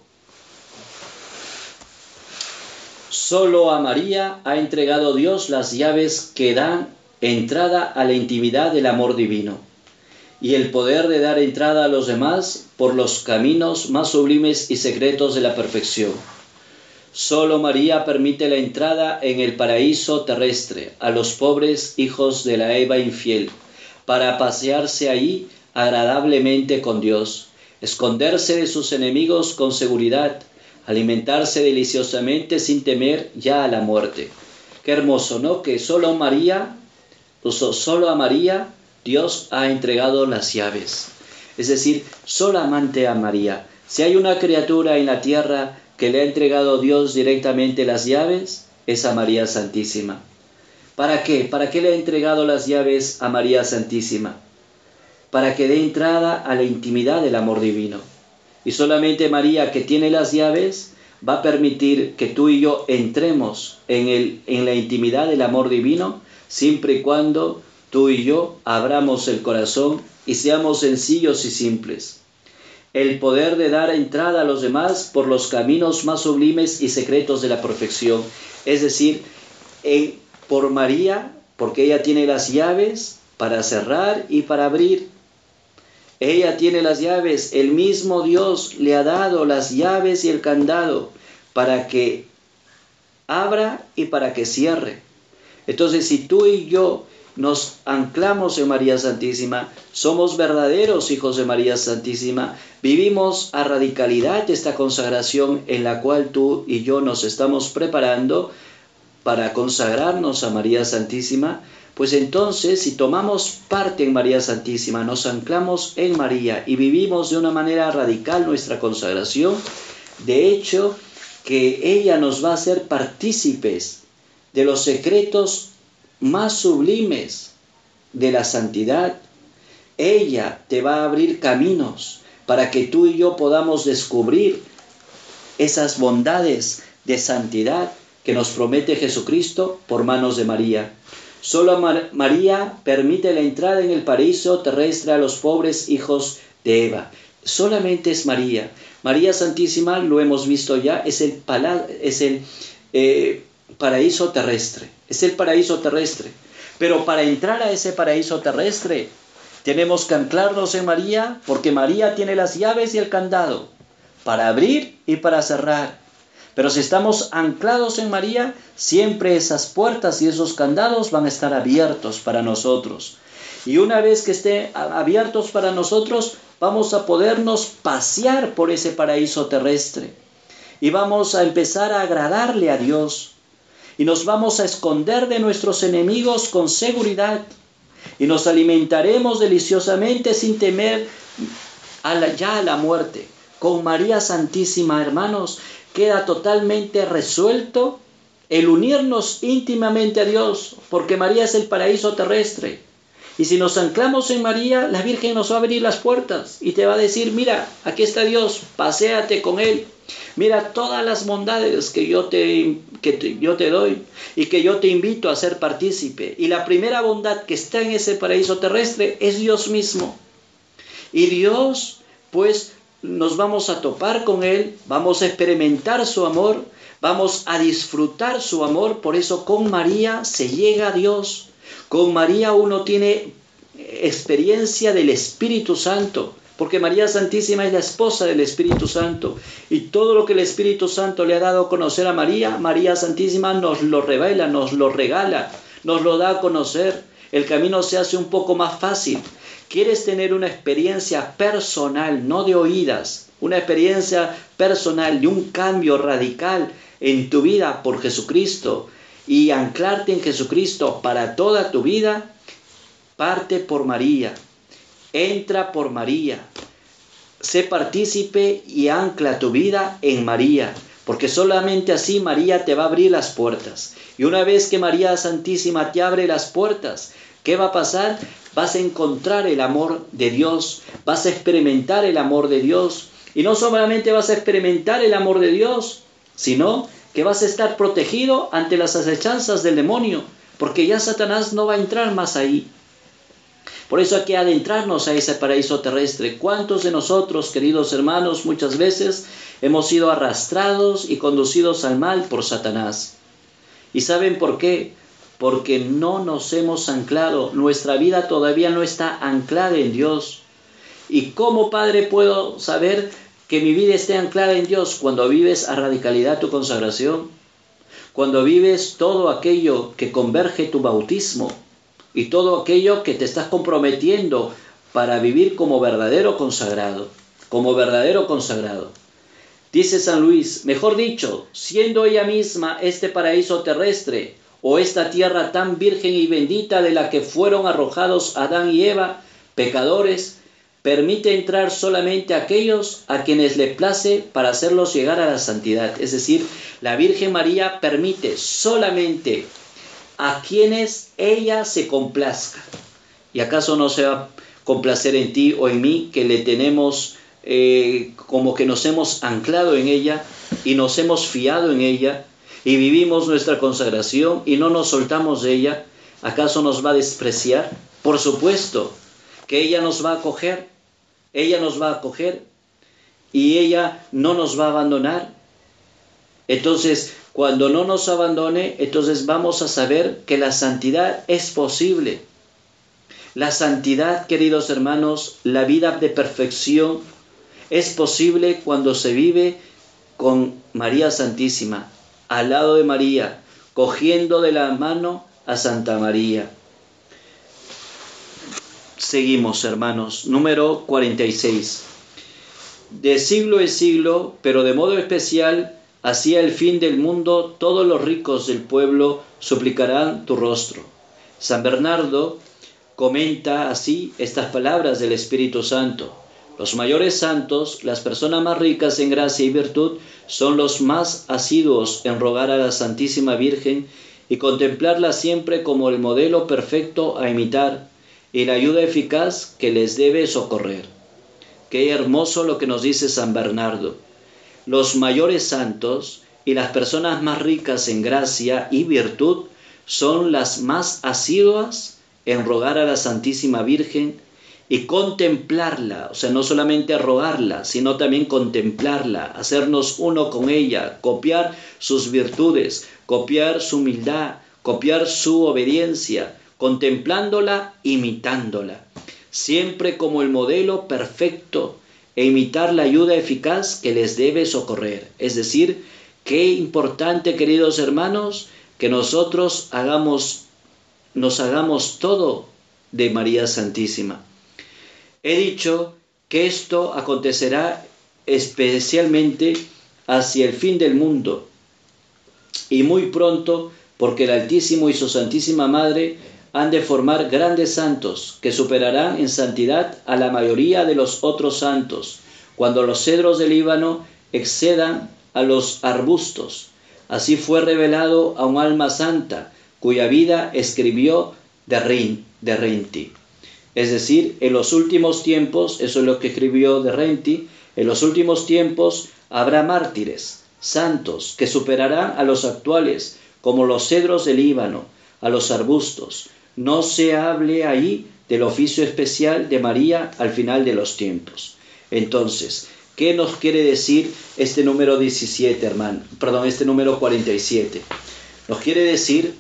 Solo a María ha entregado Dios las llaves que dan entrada a la intimidad del amor divino y el poder de dar entrada a los demás por los caminos más sublimes y secretos de la perfección. Solo María permite la entrada en el paraíso terrestre a los pobres hijos de la Eva infiel, para pasearse ahí agradablemente con Dios, esconderse de sus enemigos con seguridad, alimentarse deliciosamente sin temer ya a la muerte. Qué hermoso, ¿no? Que solo María, solo a María Dios ha entregado las llaves. Es decir, solamente a María. Si hay una criatura en la tierra que le ha entregado Dios directamente las llaves, es a María Santísima. ¿Para qué? ¿Para qué le ha entregado las llaves a María Santísima? Para que dé entrada a la intimidad del amor divino. Y solamente María, que tiene las llaves, va a permitir que tú y yo entremos en, el, en la intimidad del amor divino, siempre y cuando tú y yo abramos el corazón y seamos sencillos y simples. El poder de dar entrada a los demás por los caminos más sublimes y secretos de la perfección. Es decir, por María, porque ella tiene las llaves para cerrar y para abrir. Ella tiene las llaves, el mismo Dios le ha dado las llaves y el candado para que abra y para que cierre. Entonces, si tú y yo nos anclamos en María Santísima, somos verdaderos hijos de María Santísima, vivimos a radicalidad esta consagración en la cual tú y yo nos estamos preparando para consagrarnos a María Santísima, pues entonces si tomamos parte en María Santísima, nos anclamos en María y vivimos de una manera radical nuestra consagración, de hecho que ella nos va a hacer partícipes de los secretos más sublimes de la santidad. Ella te va a abrir caminos para que tú y yo podamos descubrir esas bondades de santidad que nos promete Jesucristo por manos de María. Solo María permite la entrada en el paraíso terrestre a los pobres hijos de Eva. Solamente es María. María Santísima, lo hemos visto ya, es el, eh, paraíso terrestre, es el paraíso terrestre. Pero para entrar a ese paraíso terrestre tenemos que anclarnos en María porque María tiene las llaves y el candado para abrir y para cerrar, Pero si estamos anclados en María, siempre esas puertas y esos candados van a estar abiertos para nosotros. Y una vez que estén abiertos para nosotros, vamos a podernos pasear por ese paraíso terrestre. Y vamos a empezar a agradarle a Dios. Y nos vamos a esconder de nuestros enemigos con seguridad. Y nos alimentaremos deliciosamente sin temer ya a la muerte. Con María Santísima, hermanos, queda totalmente resuelto el unirnos íntimamente a Dios, porque María es el paraíso terrestre. Y si nos anclamos en María, la Virgen nos va a abrir las puertas y te va a decir, mira, aquí está Dios, paséate con Él. Mira todas las bondades que yo te, que yo te doy y que yo te invito a ser partícipe. Y la primera bondad que está en ese paraíso terrestre es Dios mismo. Y Dios, pues, nos vamos a topar con Él, vamos a experimentar su amor, vamos a disfrutar su amor, por eso con María se llega a Dios, con María uno tiene experiencia del Espíritu Santo, porque María Santísima es la esposa del Espíritu Santo, y todo lo que el Espíritu Santo le ha dado a conocer a María, María Santísima nos lo revela, nos lo regala, nos lo da a conocer, el camino se hace un poco más fácil, quieres tener una experiencia personal, no de oídas, una experiencia personal de un cambio radical en tu vida por Jesucristo y anclarte en Jesucristo para toda tu vida, parte por María, entra por María, sé partícipe y ancla tu vida en María, porque solamente así María te va a abrir las puertas. Y una vez que María Santísima te abre las puertas, ¿qué va a pasar? Vas a encontrar el amor de Dios, vas a experimentar el amor de Dios. Y no solamente vas a experimentar el amor de Dios, sino que vas a estar protegido ante las acechanzas del demonio, porque ya Satanás no va a entrar más ahí. Por eso hay que adentrarnos a ese paraíso terrestre. ¿Cuántos de nosotros, queridos hermanos, muchas veces hemos sido arrastrados y conducidos al mal por Satanás? ¿Y saben por qué? Porque no nos hemos anclado, nuestra vida todavía no está anclada en Dios. ¿Y cómo, Padre, puedo saber que mi vida esté anclada en Dios cuando vives a radicalidad tu consagración? Cuando vives todo aquello que converge tu bautismo y todo aquello que te estás comprometiendo para vivir como verdadero consagrado, como verdadero consagrado. Dice San Luis, mejor dicho, siendo ella misma este paraíso terrestre, o esta tierra tan virgen y bendita de la que fueron arrojados Adán y Eva, pecadores, permite entrar solamente a aquellos a quienes le place para hacerlos llegar a la santidad. Es decir, la Virgen María permite solamente a quienes ella se complazca. ¿Y acaso no se va a complacer en ti o en mí que le tenemos eh, como que nos hemos anclado en ella y nos hemos fiado en ella y vivimos nuestra consagración y no nos soltamos de ella, ¿acaso nos va a despreciar? Por supuesto que ella nos va a acoger, ella nos va a acoger y ella no nos va a abandonar. Entonces, cuando no nos abandone, entonces vamos a saber que la santidad es posible. La santidad, queridos hermanos, la vida de perfección es posible cuando se vive con María Santísima, al lado de María, cogiendo de la mano a Santa María. Seguimos, hermanos. Número 46. De siglo en siglo, pero de modo especial, hacia el fin del mundo, todos los ricos del pueblo suplicarán tu rostro. San Bernardo comenta así estas palabras del Espíritu Santo. Los mayores santos, las personas más ricas en gracia y virtud, son los más asiduos en rogar a la Santísima Virgen y contemplarla siempre como el modelo perfecto a imitar y la ayuda eficaz que les debe socorrer. Qué hermoso lo que nos dice San Bernardo. Los mayores santos y las personas más ricas en gracia y virtud son las más asiduas en rogar a la Santísima Virgen y contemplarla, o sea, no solamente rogarla, sino también contemplarla, hacernos uno con ella, copiar sus virtudes, copiar su humildad, copiar su obediencia, contemplándola, imitándola, siempre como el modelo perfecto e imitar la ayuda eficaz que les debe socorrer, es decir, Qué importante, queridos hermanos, que nosotros hagamos, nos hagamos todo de María Santísima. He dicho que esto acontecerá especialmente hacia el fin del mundo y muy pronto porque el Altísimo y su Santísima Madre han de formar grandes santos que superarán en santidad a la mayoría de los otros santos, cuando los cedros del Líbano excedan a los arbustos. Así fue revelado a un alma santa, cuya vida escribió de, de Renti. Es decir, en los últimos tiempos, eso es lo que escribió de Renti, en los últimos tiempos habrá mártires, santos, que superarán a los actuales, como los cedros del Líbano, a los arbustos. No se hable ahí del oficio especial de María al final de los tiempos. Entonces, ¿qué nos quiere decir este número 17, hermano? Perdón, este número 47. Nos quiere decir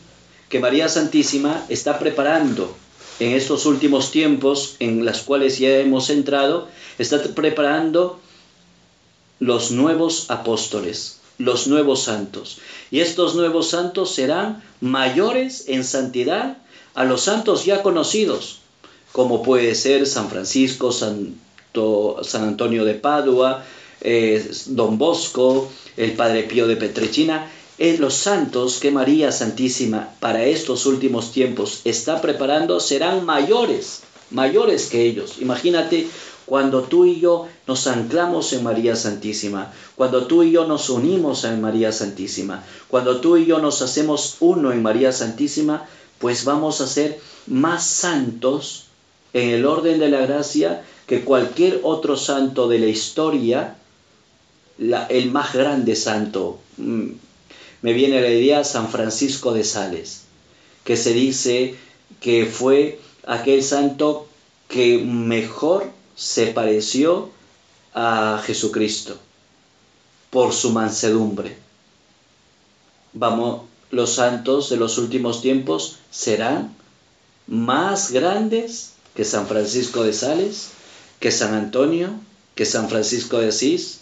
que María Santísima está preparando en estos últimos tiempos en las cuales ya hemos entrado, está preparando los nuevos apóstoles, los nuevos santos. Y estos nuevos santos serán mayores en santidad a los santos ya conocidos, como puede ser San Francisco, San Antonio de Padua, eh, Don Bosco, el Padre Pío de Petrechina, eh, los santos que María Santísima para estos últimos tiempos está preparando serán mayores, mayores que ellos. Imagínate cuando tú y yo nos anclamos en María Santísima, cuando tú y yo nos unimos en María Santísima, cuando tú y yo nos hacemos uno en María Santísima, pues vamos a ser más santos en el orden de la gracia que cualquier otro santo de la historia, el más grande santo. Me viene la idea San Francisco de Sales, que se dice que fue aquel santo que mejor se pareció a Jesucristo por su mansedumbre. Vamos, los santos de los últimos tiempos serán más grandes que San Francisco de Sales, que San Antonio, que San Francisco de Asís,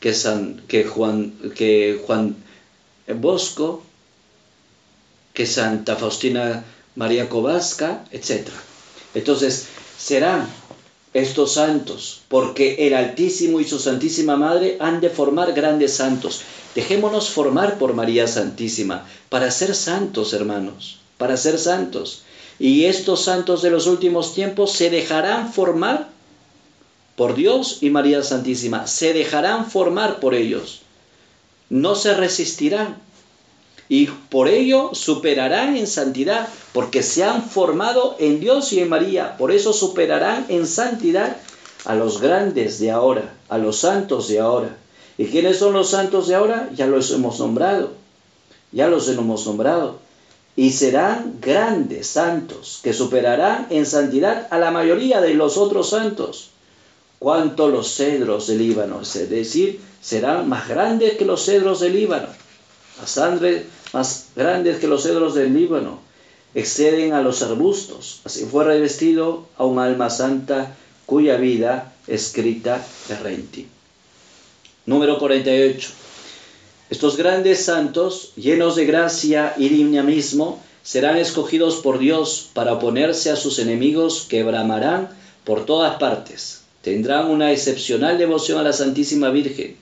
que, San, que, Juan, que Juan Bosco, que Santa Faustina María Kowalska, etc. Entonces, serán estos santos, porque el Altísimo y su Santísima Madre han de formar grandes santos. Dejémonos formar por María Santísima para ser santos, hermanos, para ser santos. Y estos santos de los últimos tiempos se dejarán formar por Dios y María Santísima, se dejarán formar por ellos. No se resistirán y por ello superarán en santidad, porque se han formado en Dios y en María. Por eso superarán en santidad a los grandes de ahora, a los santos de ahora. ¿Y quiénes son los santos de ahora? Ya los hemos nombrado, ya los hemos nombrado. Y serán grandes santos que superarán en santidad a la mayoría de los otros santos. Cuanto los cedros del Líbano, es decir, serán más grandes que los cedros del Líbano, más, más grandes que los cedros del Líbano, exceden a los arbustos. Así fue revestido a un alma santa cuya vida escrita de Renti. Número 48. Estos grandes santos, llenos de gracia y dinamismo, serán escogidos por Dios para oponerse a sus enemigos que bramarán por todas partes. Tendrán una excepcional devoción a la Santísima Virgen,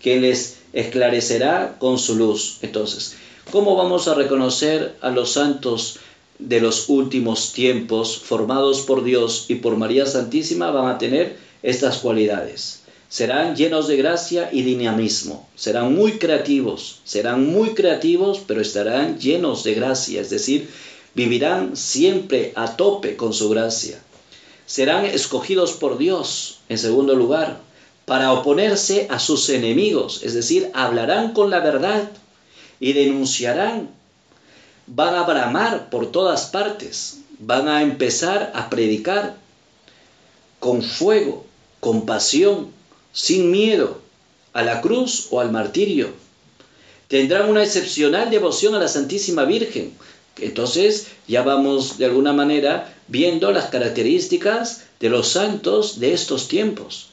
que les esclarecerá con su luz. Entonces, ¿cómo vamos a reconocer a los santos de los últimos tiempos formados por Dios y por María Santísima? Van a tener estas cualidades serán llenos de gracia y dinamismo, serán muy creativos, serán muy creativos, pero estarán llenos de gracia, es decir, vivirán siempre a tope con su gracia. Serán escogidos por Dios, en segundo lugar, para oponerse a sus enemigos, es decir, hablarán con la verdad y denunciarán. Van a bramar por todas partes, van a empezar a predicar con fuego, con pasión, sin miedo a la cruz o al martirio. Tendrán una excepcional devoción a la Santísima Virgen. Entonces ya vamos de alguna manera viendo las características de los santos de estos tiempos.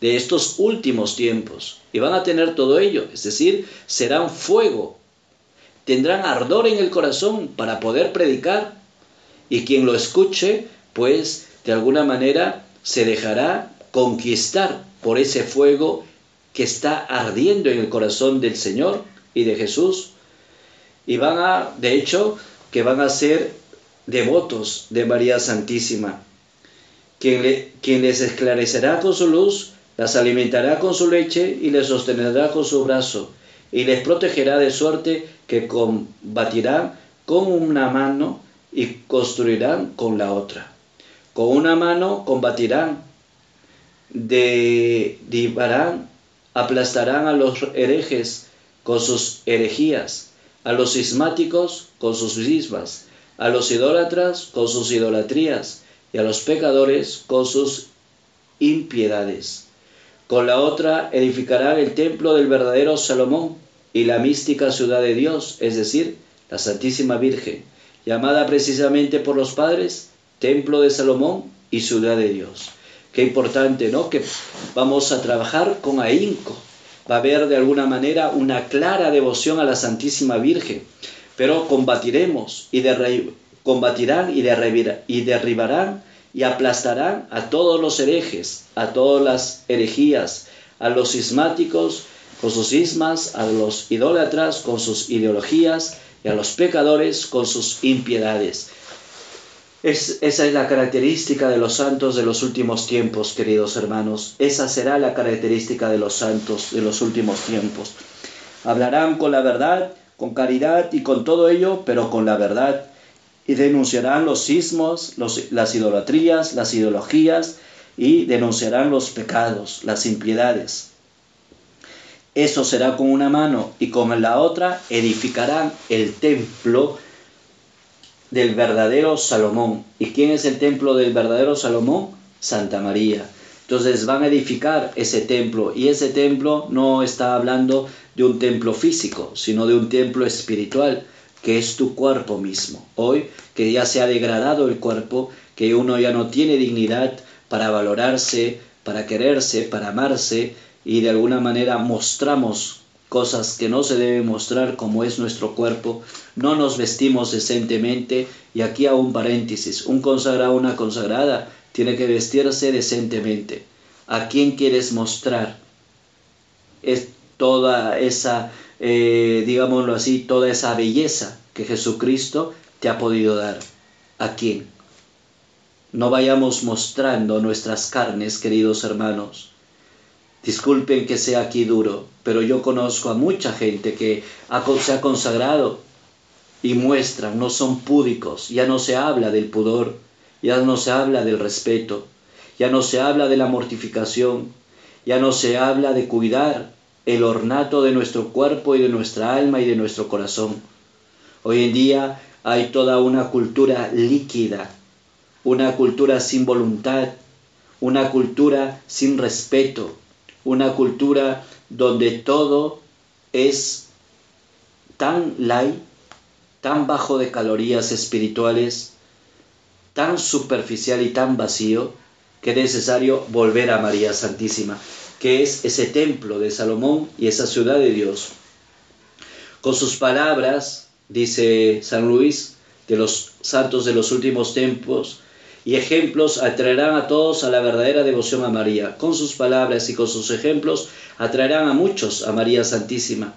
de estos últimos tiempos. Y van a tener todo ello, es decir, serán fuego, tendrán ardor en el corazón para poder predicar. Y quien lo escuche, pues de alguna manera se dejará conquistar por ese fuego que está ardiendo en el corazón del Señor y de Jesús. Y van a, de hecho, que van a ser devotos de María Santísima, quien, quien les esclarecerá con su luz, las alimentará con su leche y les sostendrá con su brazo, y les protegerá de suerte que combatirán con una mano y construirán con la otra. Con una mano combatirán, derribarán, aplastarán a los herejes con sus herejías, a los cismáticos con sus cismas, a los idólatras con sus idolatrías, y a los pecadores con sus impiedades. Con la otra edificarán el templo del verdadero Salomón y la mística ciudad de Dios, es decir, la Santísima Virgen, llamada precisamente por los padres templo de Salomón y ciudad de Dios. Qué importante, ¿no? Que vamos a trabajar con ahínco. Va a haber de alguna manera una clara devoción a la Santísima Virgen, pero combatiremos y y, y derribarán y aplastarán a todos los herejes, a todas las herejías, a los cismáticos con sus cismas, a los idólatras con sus ideologías y a los pecadores con sus impiedades. Esa es la característica de los santos de los últimos tiempos, queridos hermanos. Esa será la característica de los santos de los últimos tiempos. Hablarán con la verdad, con caridad y con todo ello, pero con la verdad. Y denunciarán los sismos, las idolatrías, las ideologías y denunciarán los pecados, las impiedades. Eso será con una mano y con la otra edificarán el templo del verdadero Salomón. ¿Y quién es el templo del verdadero Salomón? Santa María. Entonces van a edificar ese templo y ese templo no está hablando de un templo físico, sino de un templo espiritual, que es tu cuerpo mismo. Hoy que ya se ha degradado el cuerpo, que uno ya no tiene dignidad para valorarse, para quererse, para amarse, y de alguna manera mostramos cosas que no se deben mostrar como es nuestro cuerpo, no nos vestimos decentemente y aquí a un paréntesis, un consagrado, una consagrada tiene que vestirse decentemente. ¿A quién quieres mostrar? Es toda esa, eh, digámoslo así, toda esa belleza que Jesucristo te ha podido dar. ¿A quién? No vayamos mostrando nuestras carnes, queridos hermanos Disculpen que sea aquí duro, pero yo conozco a mucha gente que se ha consagrado y muestran, no son púdicos, ya no se habla del pudor, ya no se habla del respeto, ya no se habla de la mortificación, ya no se habla de cuidar el ornato de nuestro cuerpo y de nuestra alma y de nuestro corazón. Hoy en día hay toda una cultura líquida, una cultura sin voluntad, una cultura sin respeto, una cultura donde todo es tan light, tan bajo de calorías espirituales, tan superficial y tan vacío, que es necesario volver a María Santísima, que es ese templo de Salomón y esa ciudad de Dios. Con sus palabras, dice San Luis, de los santos de los últimos tiempos, y ejemplos atraerán a todos a la verdadera devoción a María. Con sus palabras y con sus ejemplos atraerán a muchos a María Santísima.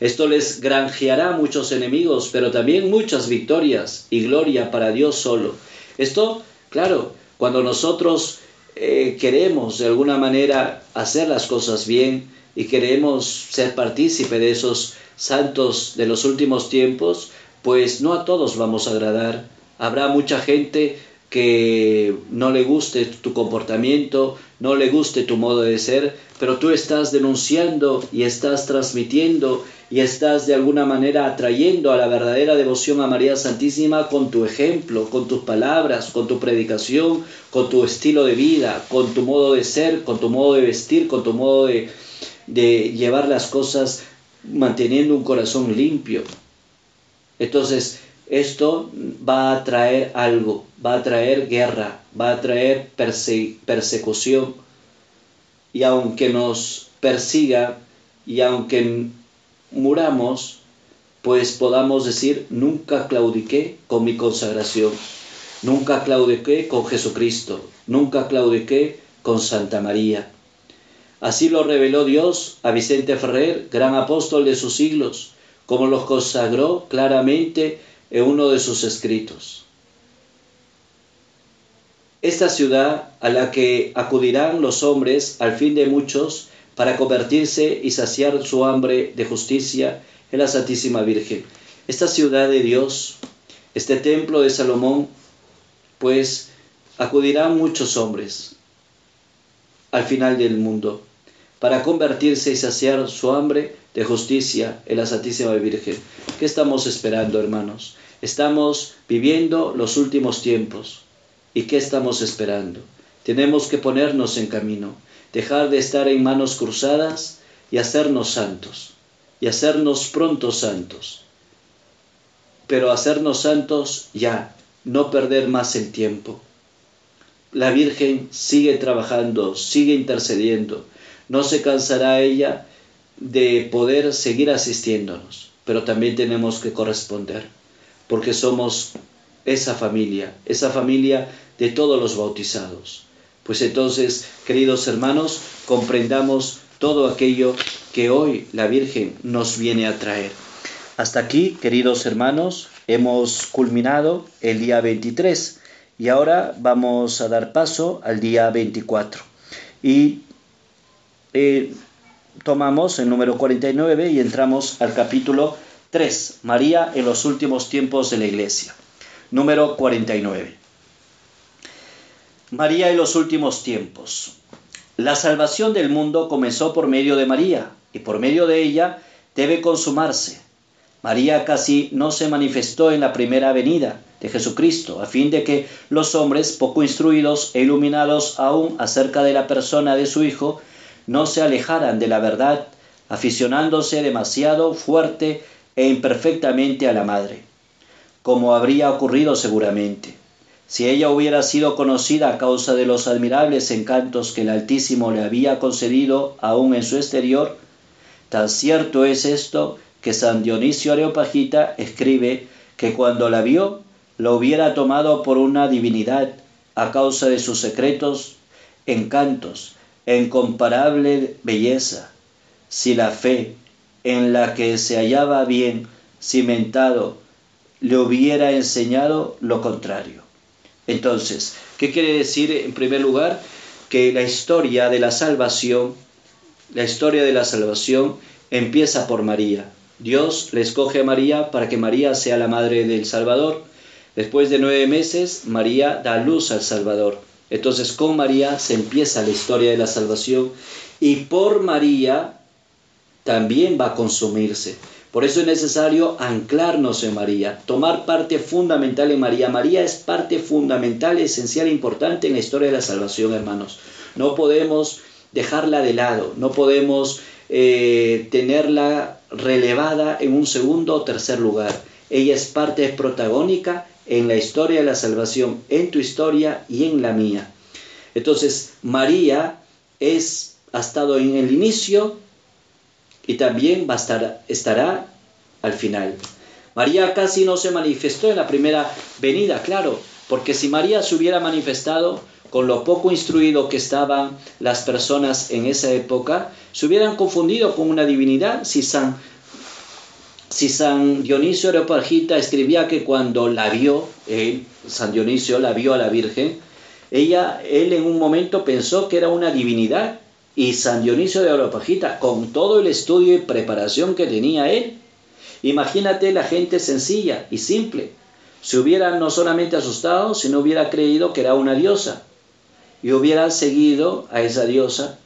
Esto les granjeará muchos enemigos, pero también muchas victorias y gloria para Dios solo. Esto, claro, cuando nosotros eh, queremos de alguna manera hacer las cosas bien y queremos ser partícipe de esos santos de los últimos tiempos, pues no a todos vamos a agradar. Habrá mucha gente que no le guste tu comportamiento, no le guste tu modo de ser, pero tú estás denunciando y estás transmitiendo y estás de alguna manera atrayendo a la verdadera devoción a María Santísima con tu ejemplo, con tus palabras, con tu predicación, con tu estilo de vida, con tu modo de ser, con tu modo de vestir, con tu modo de, de llevar las cosas manteniendo un corazón limpio. Entonces, esto va a traer algo, va a traer guerra, va a traer persecución. y aunque nos persiga y aunque muramos, pues podamos decir, nunca claudiqué con mi consagración, nunca claudiqué con Jesucristo, nunca claudiqué con Santa María. Así lo reveló Dios a Vicente Ferrer, gran apóstol de sus siglos, como lo consagró claramente en uno de sus escritos. Esta ciudad a la que acudirán los hombres al fin de muchos para convertirse y saciar su hambre de justicia es la Santísima Virgen. Esta ciudad de Dios, este templo de Salomón, pues acudirán muchos hombres al final del mundo para convertirse y saciar su hambre de justicia en la Santísima Virgen. ¿Qué estamos esperando, hermanos? Estamos viviendo los últimos tiempos. ¿Y qué estamos esperando? Tenemos que ponernos en camino, dejar de estar en manos cruzadas y hacernos santos, y hacernos pronto santos. Pero hacernos santos ya, no perder más el tiempo. La Virgen sigue trabajando, sigue intercediendo, no se cansará ella de poder seguir asistiéndonos, pero también tenemos que corresponder, porque somos esa familia, esa familia de todos los bautizados. Pues entonces, queridos hermanos, comprendamos todo aquello que hoy la Virgen nos viene a traer. Hasta aquí, queridos hermanos, hemos culminado el día 23 y ahora vamos a dar paso al día 24. Y eh, tomamos el número 49 y entramos al capítulo 3, María en los últimos tiempos de la Iglesia. Número 49. María en los últimos tiempos. La salvación del mundo comenzó por medio de María y por medio de ella debe consumarse. María casi no se manifestó en la primera venida de Jesucristo, a fin de que los hombres poco instruidos e iluminados aún acerca de la persona de su Hijo no se alejaran de la verdad, aficionándose demasiado fuerte e imperfectamente a la madre, como habría ocurrido seguramente. Si ella hubiera sido conocida a causa de los admirables encantos que el Altísimo le había concedido aún en su exterior, tan cierto es esto que San Dionisio Areopagita escribe que cuando la vio, lo hubiera tomado por una divinidad a causa de sus secretos encantos, incomparable belleza, si la fe en la que se hallaba bien cimentado le hubiera enseñado lo contrario. Entonces, ¿qué quiere decir en primer lugar? Que la historia de la salvación, la historia de la salvación empieza por María. Dios le escoge a María para que María sea la madre del Salvador. Después de nueve meses, María da luz al Salvador. Entonces con María se empieza la historia de la salvación y por María también va a consumirse. Por eso es necesario anclarnos en María, tomar parte fundamental en María. María es parte fundamental, esencial importante en la historia de la salvación, hermanos. No podemos dejarla de lado, no podemos eh, tenerla relevada en un segundo o tercer lugar. Ella es parte protagónica en la historia de la salvación, en tu historia y en la mía. Entonces, María es, ha estado en el inicio y también estará al final. María casi no se manifestó en la primera venida, claro, porque si María se hubiera manifestado con lo poco instruido que estaban las personas en esa época, se hubieran confundido con una divinidad si San si San Dionisio Areopagita escribía que cuando la vio, San Dionisio la vio a la Virgen, ella, él en un momento pensó que era una divinidad y San Dionisio de Areopagita, con todo el estudio y preparación que tenía él, imagínate la gente sencilla y simple, se hubiera no solamente asustado, sino hubiera creído que era una diosa y hubiera seguido a esa diosa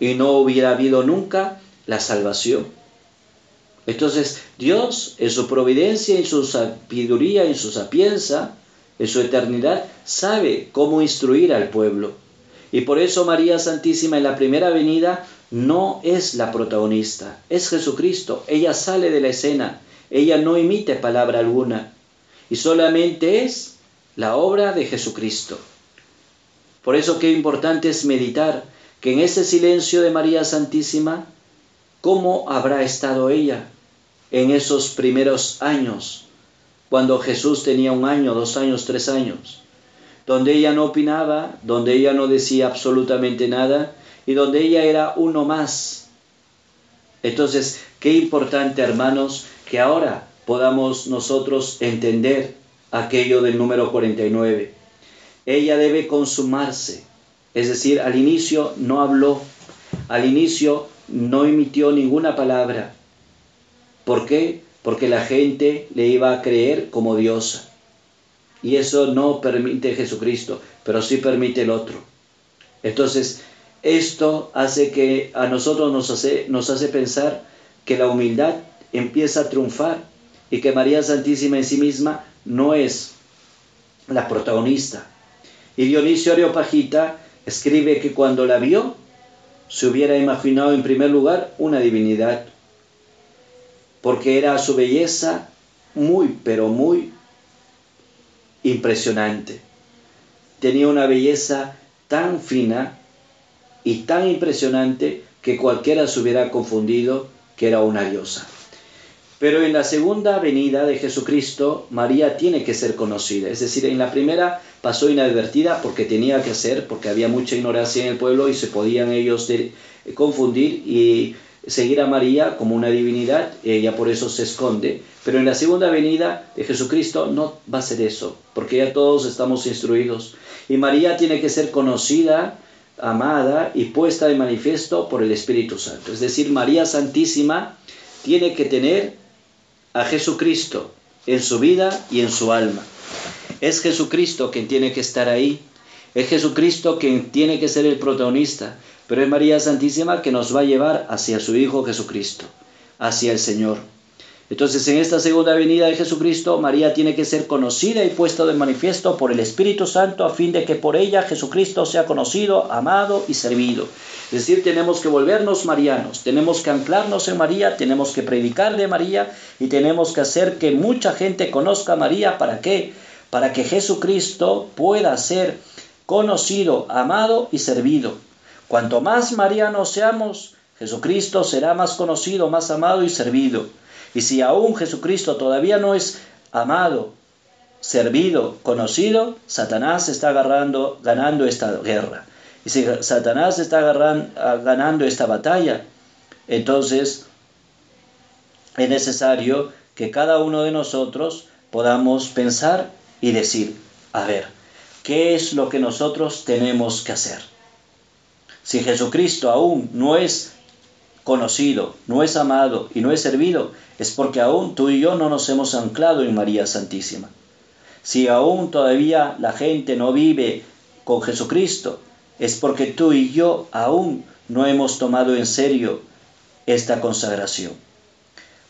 y no hubiera habido nunca la salvación. Entonces Dios en su providencia, en su sabiduría, en su sapienza, en su eternidad, sabe cómo instruir al pueblo. Y por eso María Santísima en la primera venida no es la protagonista, es Jesucristo. Ella sale de la escena, ella no emite palabra alguna y solamente es la obra de Jesucristo. Por eso qué importante es meditar que en ese silencio de María Santísima, ¿cómo habrá estado ella en esos primeros años, cuando Jesús tenía un año, dos años, tres años? donde ella no opinaba, donde ella no decía absolutamente nada y donde ella era uno más. Entonces, qué importante, hermanos, que ahora podamos nosotros entender aquello del número 49. Ella debe consumarse, es decir, al inicio no habló, al inicio no emitió ninguna palabra. ¿Por qué? Porque la gente le iba a creer como diosa. Y eso no permite Jesucristo, pero sí permite el otro. Entonces, esto hace que a nosotros nos hace, nos hace pensar que la humildad empieza a triunfar y que María Santísima en sí misma no es la protagonista. Y Dionisio Areopagita escribe que cuando la vio, se hubiera imaginado en primer lugar una divinidad, porque era su belleza muy, pero muy impresionante. Tenía una belleza tan fina y tan impresionante que cualquiera se hubiera confundido que era una diosa. Pero en la segunda venida de Jesucristo, María tiene que ser conocida. Es decir, en la primera pasó inadvertida porque tenía que ser, porque había mucha ignorancia en el pueblo y se podían ellos confundir y seguir a María como una divinidad, ella por eso se esconde. Pero en la segunda venida de Jesucristo no va a ser eso, porque ya todos estamos instruidos. Y María tiene que ser conocida, amada y puesta de manifiesto por el Espíritu Santo. Es decir, María Santísima tiene que tener a Jesucristo en su vida y en su alma. Es Jesucristo quien tiene que estar ahí. Es Jesucristo quien tiene que ser el protagonista pero es María Santísima que nos va a llevar hacia su Hijo Jesucristo, hacia el Señor. Entonces, en esta segunda venida de Jesucristo, María tiene que ser conocida y puesta de manifiesto por el Espíritu Santo a fin de que por ella Jesucristo sea conocido, amado y servido. Es decir, tenemos que volvernos marianos, tenemos que anclarnos en María, tenemos que predicar de María y tenemos que hacer que mucha gente conozca a María. ¿Para qué? Para que Jesucristo pueda ser conocido, amado y servido. Cuanto más marianos seamos, Jesucristo será más conocido, más amado y servido. Y si aún Jesucristo todavía no es amado, servido, conocido, Satanás está agarrando, ganando esta guerra. Y si Satanás está agarrando, ganando esta batalla, entonces es necesario que cada uno de nosotros podamos pensar y decir, a ver, ¿qué es lo que nosotros tenemos que hacer? Si Jesucristo aún no es conocido, no es amado y no es servido, es porque aún tú y yo no nos hemos anclado en María Santísima. Si aún todavía la gente no vive con Jesucristo, es porque tú y yo aún no hemos tomado en serio esta consagración.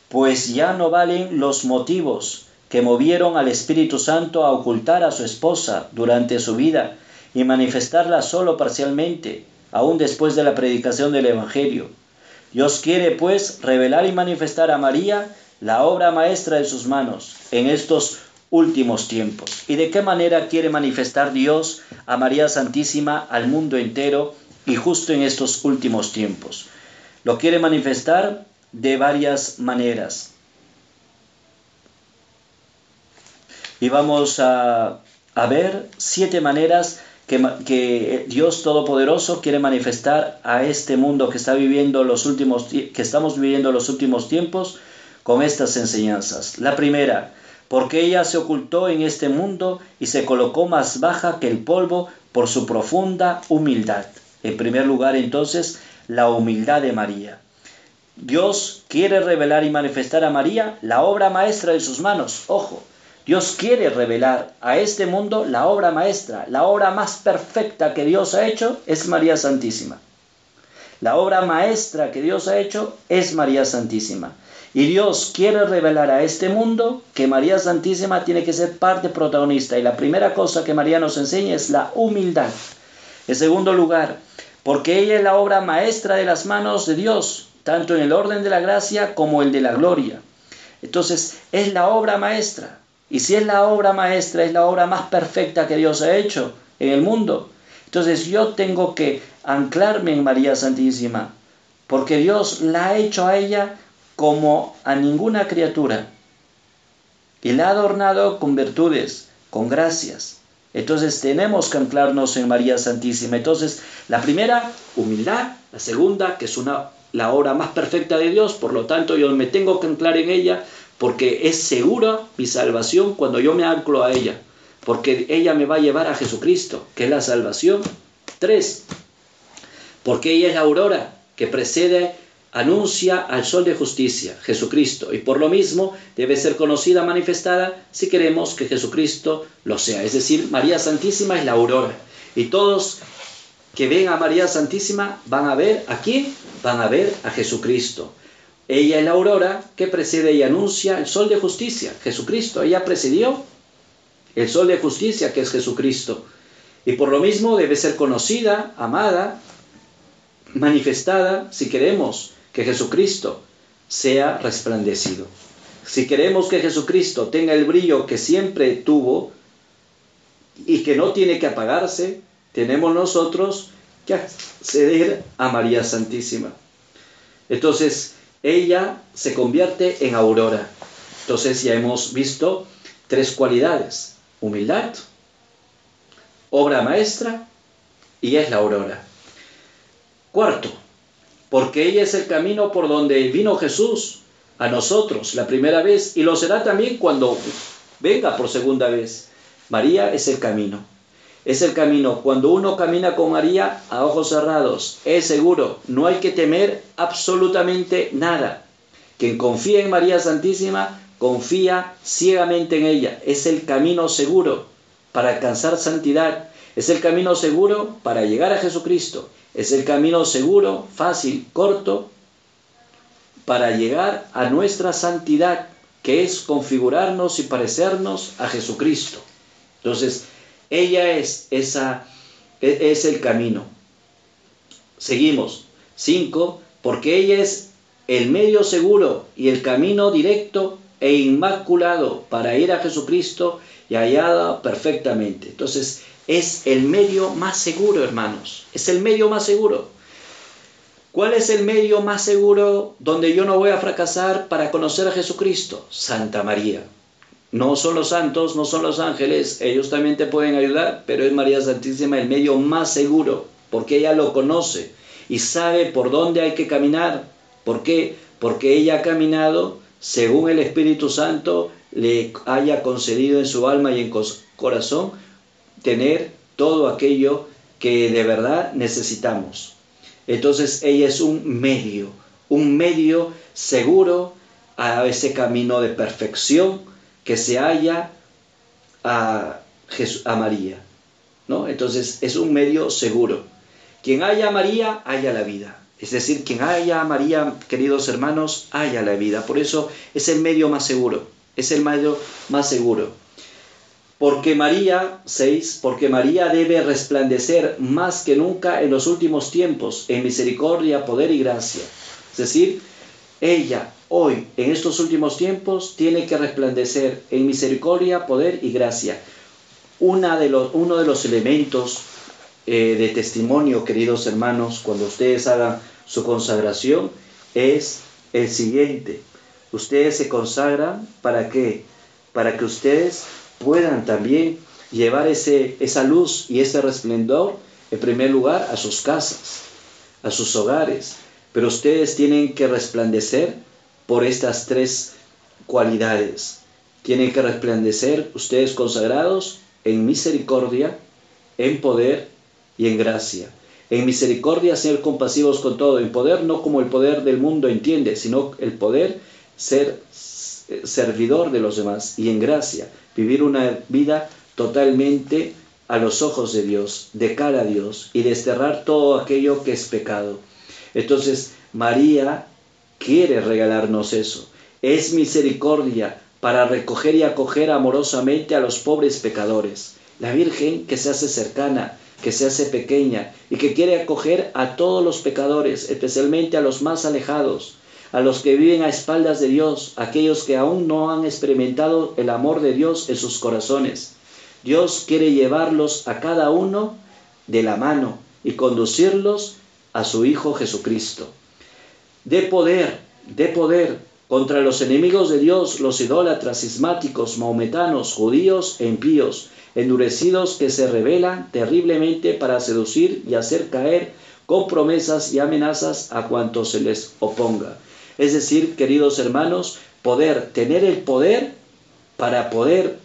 Pues ya no valen los motivos que movieron al Espíritu Santo a ocultar a su esposa durante su vida y manifestarla solo parcialmente aún después de la predicación del Evangelio. Dios quiere, pues, revelar y manifestar a María la obra maestra de sus manos en estos últimos tiempos. ¿Y de qué manera quiere manifestar Dios a María Santísima al mundo entero y justo en estos últimos tiempos? Lo quiere manifestar de varias maneras. Y vamos a, a ver siete maneras que, Dios Todopoderoso quiere manifestar a este mundo que está viviendo los últimos que estamos viviendo los últimos tiempos con estas enseñanzas. La primera, porque ella se ocultó en este mundo y se colocó más baja que el polvo por su profunda humildad. En primer lugar, entonces, la humildad de María. Dios quiere revelar y manifestar a María la obra maestra de sus manos. Ojo, Dios quiere revelar a este mundo la obra maestra, la obra más perfecta que Dios ha hecho es María Santísima. La obra maestra que Dios ha hecho es María Santísima. Y Dios quiere revelar a este mundo que María Santísima tiene que ser parte protagonista. Y la primera cosa que María nos enseña es la humildad. En segundo lugar, porque ella es la obra maestra de las manos de Dios, tanto en el orden de la gracia como el de la gloria. Entonces, es la obra maestra. Y si es la obra maestra, es la obra más perfecta que Dios ha hecho en el mundo, Entonces yo tengo que anclarme en María Santísima, porque Dios la ha hecho a ella como a ninguna criatura y la ha adornado con virtudes, con gracias. Entonces tenemos que anclarnos en María Santísima. Entonces, la primera, humildad. La segunda, que es una, la obra más perfecta de Dios, por lo tanto yo me tengo que anclar en ella porque es segura mi salvación cuando yo me anclo a ella, porque ella me va a llevar a Jesucristo, que es la salvación. Tres, porque ella es la aurora que precede anuncia al sol de justicia, Jesucristo, y por lo mismo debe ser conocida, manifestada, si queremos que Jesucristo lo sea. Es decir, María Santísima es la aurora, y todos que ven a María Santísima van a ver a quién? Van a ver a Jesucristo. Ella es la aurora que precede y anuncia el sol de justicia, Jesucristo. Ella precedió el sol de justicia que es Jesucristo. Y por lo mismo debe ser conocida, amada, manifestada, si queremos que Jesucristo sea resplandecido. Si queremos que Jesucristo tenga el brillo que siempre tuvo y que no tiene que apagarse, tenemos nosotros que acceder a María Santísima. Entonces, ella se convierte en aurora. Entonces ya hemos visto tres cualidades. Humildad, obra maestra y es la aurora. Cuarto, porque ella es el camino por donde vino Jesús a nosotros la primera vez y lo será también cuando venga por segunda vez. María es el camino. Es el camino. Cuando uno camina con María a ojos cerrados, es seguro, no hay que temer absolutamente nada. Quien confía en María Santísima, confía ciegamente en ella. Es el camino seguro para alcanzar santidad. Es el camino seguro para llegar a Jesucristo. Es el camino seguro, fácil, corto, para llegar a nuestra santidad, que es configurarnos y parecernos a Jesucristo. Entonces, ella es esa e, es el camino. Seguimos. Cinco, porque ella es el medio seguro y el camino directo e inmaculado para ir a Jesucristo y hallada perfectamente. Entonces, es el medio más seguro, hermanos. Es el medio más seguro. ¿Cuál es el medio más seguro donde yo no voy a fracasar para conocer a Jesucristo? Santa María. No son los santos, no son los ángeles, ellos también te pueden ayudar, pero es María Santísima el medio más seguro, porque ella lo conoce y sabe por dónde hay que caminar. ¿Por qué? Porque ella ha caminado según el Espíritu Santo le haya concedido en su alma y en corazón tener todo aquello que de verdad necesitamos. Entonces ella es un medio, un medio seguro a ese camino de perfección que se halla a, María. ¿no? Entonces es un medio seguro. Quien haya a María, haya la vida. Es decir, quien haya a María, queridos hermanos, haya la vida. Por eso es el medio más seguro. Es el medio más seguro. Porque María, 6, porque María debe resplandecer más que nunca en los últimos tiempos en misericordia, poder y gracia. Es decir, ella hoy, en estos últimos tiempos, tiene que resplandecer en misericordia, poder y gracia. Una de los, uno de los elementos eh, de testimonio, queridos hermanos, cuando ustedes hagan su consagración, es el siguiente. Ustedes se consagran para qué? Para que ustedes puedan también llevar ese, esa luz y ese resplendor, en primer lugar, a sus casas, a sus hogares. Pero ustedes tienen que resplandecer por estas tres cualidades. Tienen que resplandecer ustedes consagrados en misericordia, en poder y en gracia. En misericordia ser compasivos con todo, en poder no como el poder del mundo entiende, sino el poder ser servidor de los demás y en gracia vivir una vida totalmente a los ojos de Dios, de cara a Dios y desterrar todo aquello que es pecado. Entonces, María quiere regalarnos eso. Es misericordia para recoger y acoger amorosamente a los pobres pecadores. La Virgen que se hace cercana, que se hace pequeña y que quiere acoger a todos los pecadores, especialmente a los más alejados, a los que viven a espaldas de Dios, aquellos que aún no han experimentado el amor de Dios en sus corazones. Dios quiere llevarlos a cada uno de la mano y conducirlos a su Hijo Jesucristo. De poder, de poder contra los enemigos de Dios, los idólatras, sismáticos, maometanos, judíos e impíos, endurecidos que se rebelan terriblemente para seducir y hacer caer con promesas y amenazas a cuantos se les oponga. Es decir, queridos hermanos, poder tener el poder para poder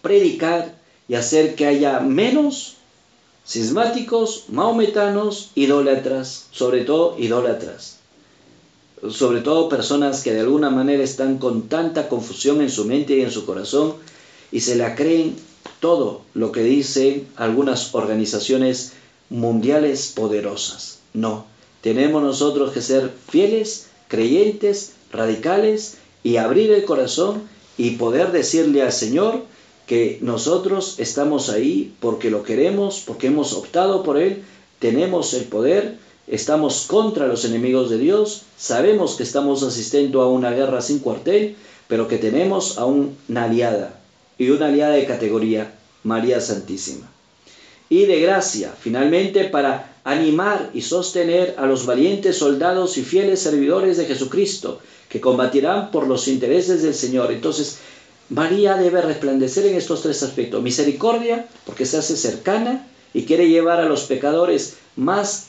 predicar y hacer que haya menos cismáticos, maometanos, idólatras, sobre todo idólatras. Sobre todo personas que de alguna manera están con tanta confusión en su mente y en su corazón y se la creen todo lo que dicen algunas organizaciones mundiales poderosas. No, tenemos nosotros que ser fieles, creyentes, radicales y abrir el corazón y poder decirle al Señor que nosotros estamos ahí porque lo queremos, porque hemos optado por Él, tenemos el poder, estamos contra los enemigos de Dios, sabemos que estamos asistiendo a una guerra sin cuartel, pero que tenemos a una aliada y una aliada de categoría, María Santísima. Y de gracia, finalmente, para animar y sostener a los valientes soldados y fieles servidores de Jesucristo, que combatirán por los intereses del Señor. Entonces, María debe resplandecer en estos tres aspectos. Misericordia, porque se hace cercana y quiere llevar a los pecadores más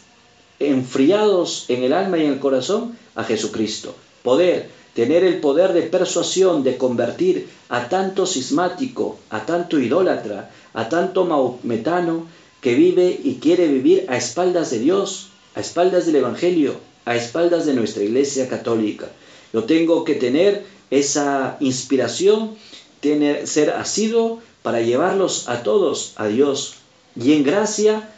enfriados en el alma y en el corazón a Jesucristo. Poder, tener el poder de persuasión, de convertir a tanto cismático, a tanto idólatra, a tanto maometano que vive y quiere vivir a espaldas de Dios, a espaldas del Evangelio, a espaldas de nuestra Iglesia Católica. Yo tengo que tener esa inspiración, tener, ser asiduo para llevarlos a todos a Dios. Y en gracia,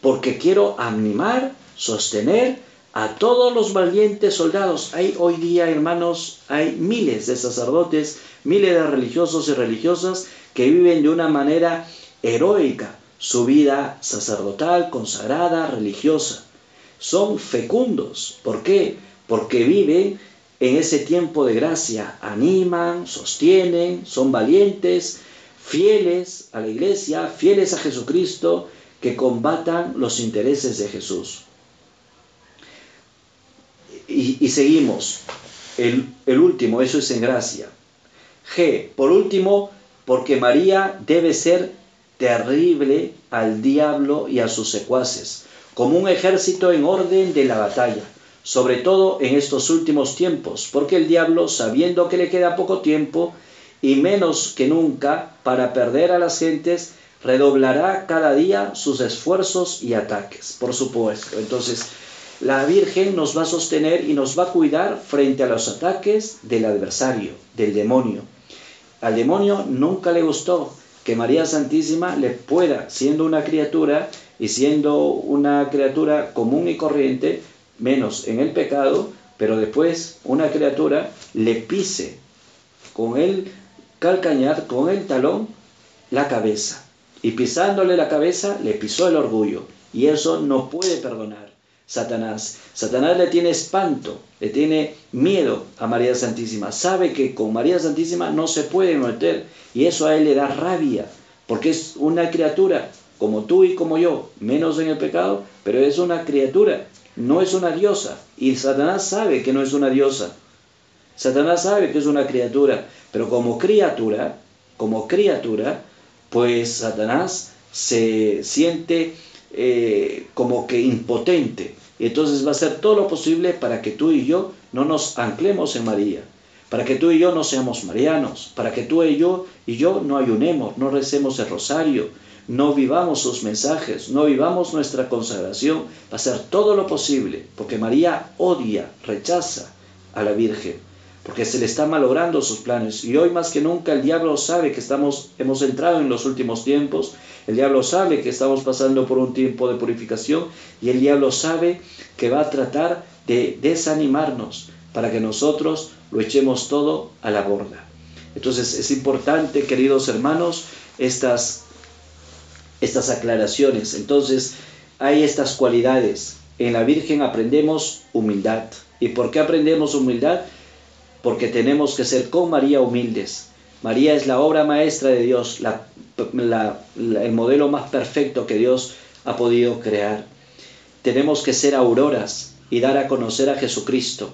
porque quiero animar, sostener a todos los valientes soldados. Hay hoy día, hermanos, hay miles de sacerdotes, miles de religiosos y religiosas que viven de una manera heroica su vida sacerdotal, consagrada, religiosa. Son fecundos. ¿Por qué? Porque viven en ese tiempo de gracia animan, sostienen, son valientes, fieles a la iglesia, fieles a Jesucristo, que combatan los intereses de Jesús. Y, seguimos. El, último, eso es en gracia. G. Por último, porque María debe ser terrible al diablo y a sus secuaces, como un ejército en orden de la batalla sobre todo en estos últimos tiempos, porque el diablo, sabiendo que le queda poco tiempo y menos que nunca para perder a las gentes, redoblará cada día sus esfuerzos y ataques, por supuesto. Entonces, la Virgen nos va a sostener y nos va a cuidar frente a los ataques del adversario, del demonio. Al demonio nunca le gustó que María Santísima le pueda, siendo una criatura y siendo una criatura común y corriente, menos en el pecado, pero después una criatura le pise con el calcañar, con el talón, la cabeza. Y pisándole la cabeza, le pisó el orgullo. Y eso no puede perdonar Satanás. Satanás le tiene espanto, le tiene miedo a María Santísima. Sabe que con María Santísima no se puede meter. Y eso a él le da rabia, porque es una criatura como tú y como yo, menos en el pecado, pero es una criatura no es una diosa. Y Satanás sabe que no es una diosa. Satanás sabe que es una criatura. Pero como criatura, como criatura, pues Satanás se siente eh, como que impotente. Y entonces va a hacer todo lo posible para que tú y yo no nos anclemos en María. Para que tú y yo no seamos marianos. Para que tú y yo y yo no ayunemos, no recemos el rosario, no vivamos sus mensajes, no vivamos nuestra consagración, va a hacer todo lo posible, porque María odia, rechaza a la Virgen, porque se le está malogrando sus planes. Y hoy más que nunca el diablo sabe que estamos, hemos entrado en los últimos tiempos, el diablo sabe que estamos pasando por un tiempo de purificación y el diablo sabe que va a tratar de desanimarnos para que nosotros lo echemos todo a la borda. Entonces es importante, queridos hermanos, estas estas aclaraciones. Entonces, hay estas cualidades. En la Virgen aprendemos humildad. ¿Y por qué aprendemos humildad? Porque tenemos que ser con María humildes. María es la obra maestra de Dios, el modelo más perfecto que Dios ha podido crear. Tenemos que ser auroras y dar a conocer a Jesucristo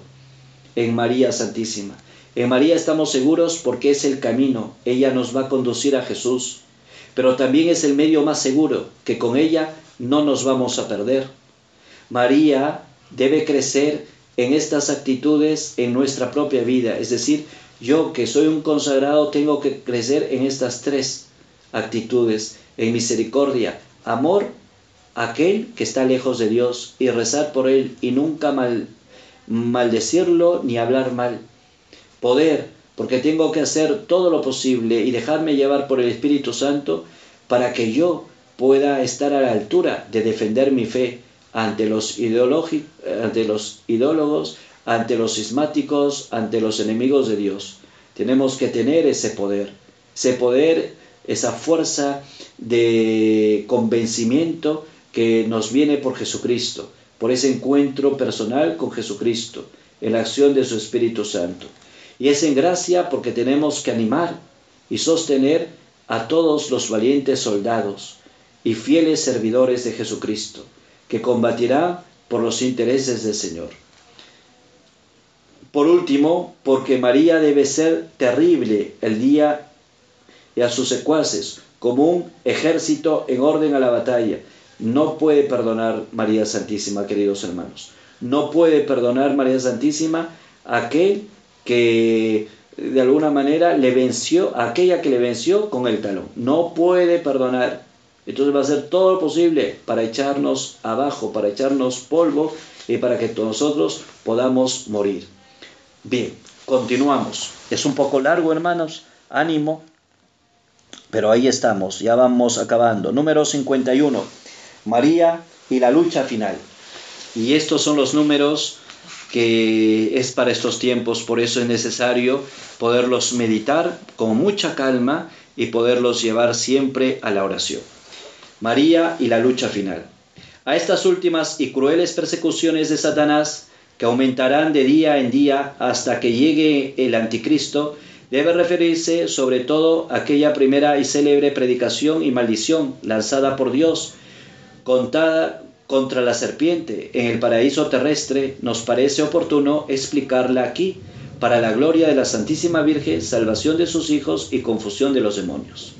en María Santísima. En María estamos seguros porque es el camino, ella nos va a conducir a Jesús, pero también es el medio más seguro, que con ella no nos vamos a perder. María debe crecer en estas actitudes en nuestra propia vida, es decir, yo que soy un consagrado tengo que crecer en estas tres actitudes, en misericordia, amor aquel que está lejos de Dios y rezar por él y nunca mal, maldecirlo ni hablar mal. Poder, porque tengo que hacer todo lo posible y dejarme llevar por el Espíritu Santo para que yo pueda estar a la altura de defender mi fe ante los, ante los ante los sismáticos, ante los enemigos de Dios. Tenemos que tener ese poder, ese poder, esa fuerza de convencimiento que nos viene por Jesucristo, por ese encuentro personal con Jesucristo, en la acción de su Espíritu Santo. Y es en gracia porque tenemos que animar y sostener a todos los valientes soldados y fieles servidores de Jesucristo, que combatirán por los intereses del Señor. Por último, porque María debe ser terrible el día y a sus secuaces, como un ejército en orden a la batalla. No puede perdonar María Santísima, queridos hermanos. No puede perdonar María Santísima aquel que de alguna manera le venció, aquella que le venció con el talón. No puede perdonar. Entonces va a hacer todo lo posible para echarnos abajo, para echarnos polvo y para que nosotros podamos morir. Bien, continuamos. Es un poco largo, hermanos. Ánimo. Pero ahí estamos, ya vamos acabando. Número 51. María y la lucha final. Y estos son los números que es para estos tiempos, por eso es necesario poderlos meditar con mucha calma y poderlos llevar siempre a la oración. María y la lucha final. A estas últimas y crueles persecuciones de Satanás, que aumentarán de día en día hasta que llegue el anticristo, debe referirse sobre todo a aquella primera y célebre predicación y maldición lanzada por Dios, contada contra la serpiente en el paraíso terrestre, nos parece oportuno explicarla aquí, para la gloria de la Santísima Virgen, salvación de sus hijos y confusión de los demonios.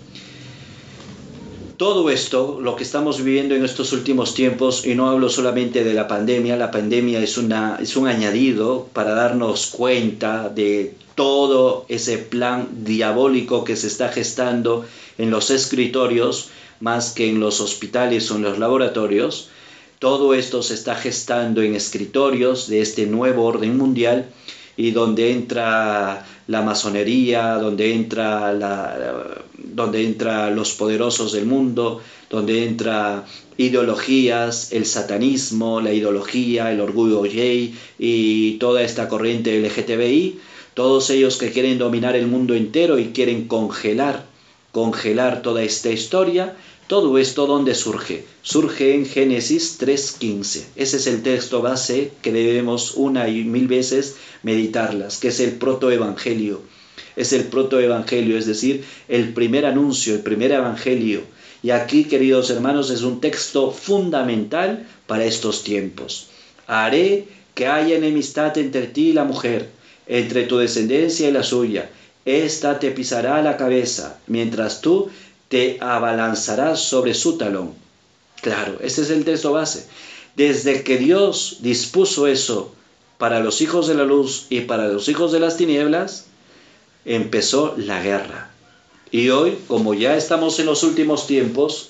Todo esto, lo que estamos viviendo en estos últimos tiempos, y no hablo solamente de la pandemia, la pandemia es, una, es un añadido para darnos cuenta de todo ese plan diabólico que se está gestando en los escritorios, más que en los hospitales o en los laboratorios. Todo esto se está gestando en escritorios de este nuevo orden mundial y donde entra la masonería, donde entra, la, donde entra los poderosos del mundo, donde entra ideologías, el satanismo, la ideología, el orgullo gay y toda esta corriente LGTBI, todos ellos que quieren dominar el mundo entero y quieren congelar, congelar toda esta historia, todo esto donde surge? Surge en Génesis 3.15. Ese es el texto base que debemos una y mil veces meditarlas, que es el protoevangelio. Es el protoevangelio, es decir, el primer anuncio, el primer evangelio. Y aquí, queridos hermanos, es un texto fundamental para estos tiempos. Haré que haya enemistad entre ti y la mujer, entre tu descendencia y la suya. Esta te pisará la cabeza, mientras tú te abalanzarás sobre su talón. Claro, ese es el texto base. Desde que Dios dispuso eso para los hijos de la luz y para los hijos de las tinieblas, empezó la guerra. Y hoy, como ya estamos en los últimos tiempos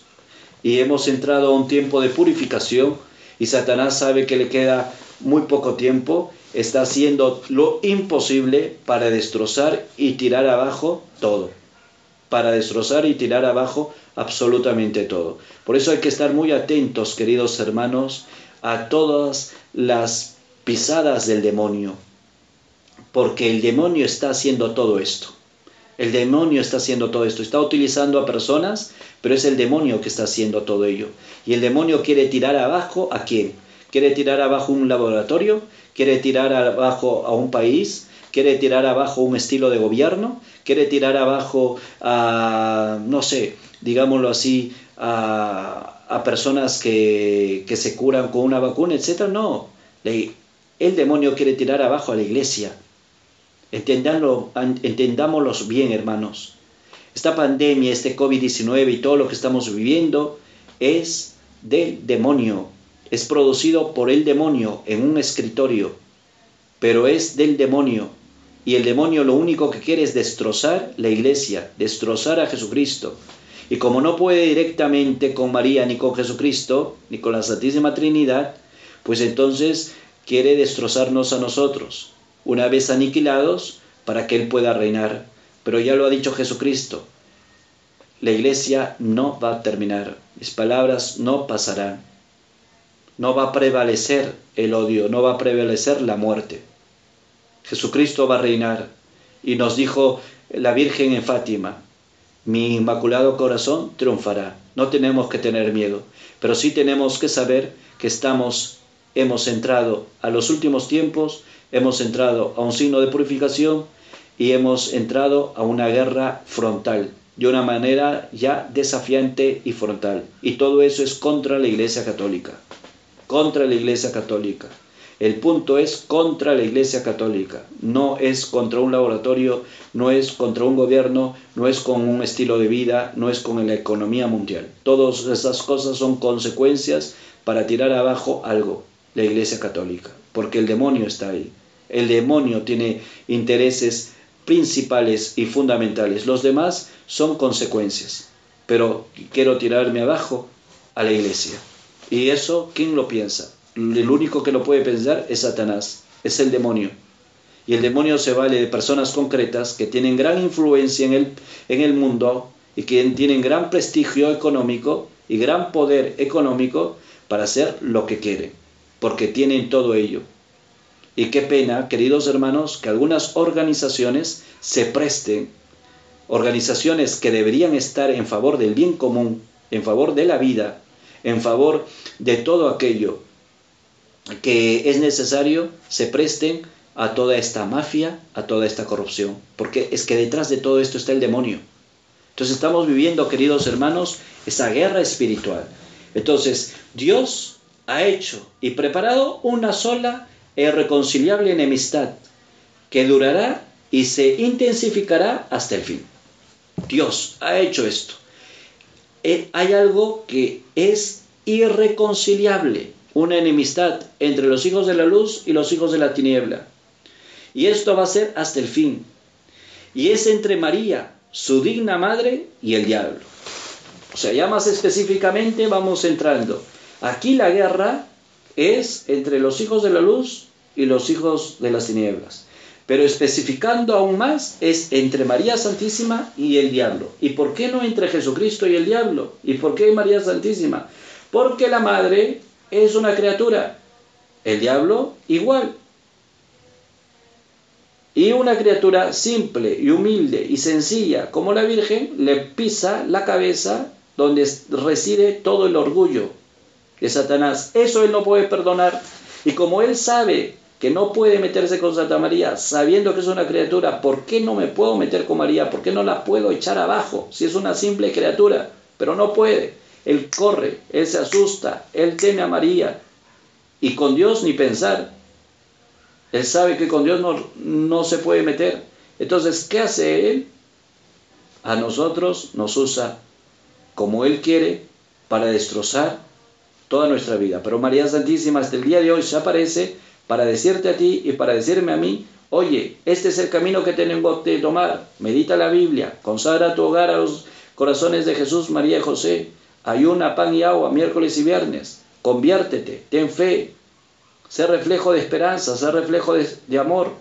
y hemos entrado a un tiempo de purificación y Satanás sabe que le queda muy poco tiempo, está haciendo lo imposible para destrozar y tirar abajo todo para destrozar y tirar abajo absolutamente todo. Por eso hay que estar muy atentos, queridos hermanos, a todas las pisadas del demonio, porque el demonio está haciendo todo esto. El demonio está haciendo todo esto, está utilizando a personas, pero es el demonio que está haciendo todo ello. Y el demonio quiere tirar abajo a quién? Quiere tirar abajo un laboratorio, quiere tirar abajo a un país, quiere tirar abajo un estilo de gobierno, quiere tirar abajo a, no sé, digámoslo así, a, a personas que, que, se curan con una vacuna, etc. No, el demonio quiere tirar abajo a la iglesia. Entendámoslo, bien, hermanos. Esta pandemia, este COVID-19 y todo lo que estamos viviendo es del demonio. Es producido por el demonio en un escritorio, pero es del demonio. Y el demonio lo único que quiere es destrozar la iglesia, destrozar a Jesucristo. Y como no puede directamente con María, ni con Jesucristo, ni con la Santísima Trinidad, pues entonces quiere destrozarnos a nosotros, una vez aniquilados, para que Él pueda reinar. Pero ya lo ha dicho Jesucristo, la iglesia no va a terminar, mis palabras no pasarán, no va a prevalecer el odio, no va a prevalecer la muerte. Jesucristo va a reinar y nos dijo la Virgen en Fátima, mi inmaculado corazón triunfará. No tenemos que tener miedo, pero sí tenemos que saber que estamos, hemos entrado a los últimos tiempos, hemos entrado a un signo de purificación y hemos entrado a una guerra frontal, de una manera ya desafiante y frontal. Y todo eso es contra la Iglesia Católica, contra la Iglesia Católica. El punto es contra la Iglesia Católica, no es contra un laboratorio, no es contra un gobierno, no es con un estilo de vida, no es con la economía mundial. Todas esas cosas son consecuencias para tirar abajo algo, la Iglesia Católica, porque el demonio está ahí. El demonio tiene intereses principales y fundamentales. Los demás son consecuencias. Pero quiero tirarme abajo a la iglesia. Y eso, ¿quién lo piensa? El único que lo puede pensar es Satanás, es el demonio. Y el demonio se vale de personas concretas que tienen gran influencia en el, en el mundo y que tienen gran prestigio económico y gran poder económico para hacer lo que quieren, porque tienen todo ello. Y qué pena, queridos hermanos, que algunas organizaciones se presten, organizaciones que deberían estar en favor del bien común, en favor de la vida, en favor de todo aquello que es necesario, se presten a toda esta mafia, a toda esta corrupción, porque es que detrás de todo esto está el demonio. Entonces estamos viviendo, queridos hermanos, esa guerra espiritual. Entonces, Dios ha hecho y preparado una sola irreconciliable enemistad que durará y se intensificará hasta el fin. Dios ha hecho esto. Eh, hay algo que es irreconciliable, una enemistad entre los hijos de la luz y los hijos de la tiniebla. Y esto va a ser hasta el fin. Y es entre María, su digna madre, y el diablo. O sea, ya más específicamente vamos entrando. Aquí la guerra es entre los hijos de la luz y los hijos de las tinieblas. Pero especificando aún más, es entre María Santísima y el diablo. ¿Y por qué no entre Jesucristo y el diablo? ¿Y por qué María Santísima? Porque la madre es una criatura, el diablo igual. Y una criatura simple y humilde y sencilla como la Virgen le pisa la cabeza donde reside todo el orgullo de Satanás. Eso él no puede perdonar. Y como él sabe que no puede meterse con Santa María sabiendo que es una criatura, ¿por qué no me puedo meter con María? ¿Por qué no la puedo echar abajo si es una simple criatura? Pero no puede. Él corre, él se asusta, él teme a María. Y con Dios ni pensar. Él sabe que con Dios no, no se puede meter. Entonces, ¿qué hace Él? A nosotros nos usa como Él quiere para destrozar toda nuestra vida. Pero María Santísima hasta el día de hoy se aparece para decirte a ti y para decirme a mí, oye, este es el camino que tenemos que tomar, medita la Biblia, consagra tu hogar a los corazones de Jesús, María y José, ayuna pan y agua miércoles y viernes, conviértete, ten fe, sé reflejo de esperanza, sé reflejo de, de amor,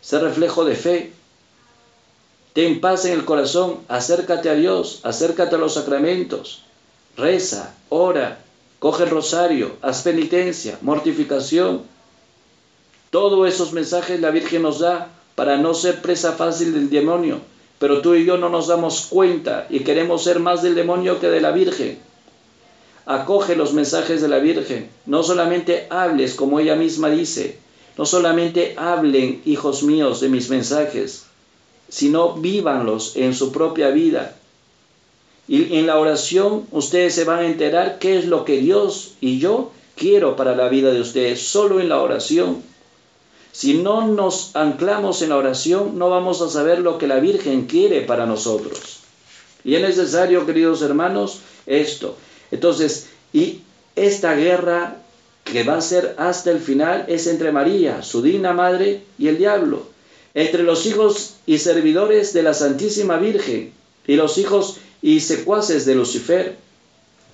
sé reflejo de fe, ten paz en el corazón, acércate a Dios, acércate a los sacramentos, reza, ora, coge el rosario, haz penitencia, mortificación, todos esos mensajes la Virgen nos da para no ser presa fácil del demonio, pero tú y yo no nos damos cuenta y queremos ser más del demonio que de la Virgen. Acoge los mensajes de la Virgen, no solamente hables como ella misma dice, no solamente hablen, hijos míos, de mis mensajes, sino vívanlos en su propia vida. Y en la oración ustedes se van a enterar qué es lo que Dios y yo quiero para la vida de ustedes, solo en la oración. Si no nos anclamos en la oración, no vamos a saber lo que la Virgen quiere para nosotros. Y es necesario, queridos hermanos, esto. Entonces, y esta guerra que va a ser hasta el final es entre María, su digna madre, y el diablo, entre los hijos y servidores de la Santísima Virgen y los hijos y secuaces de Lucifer,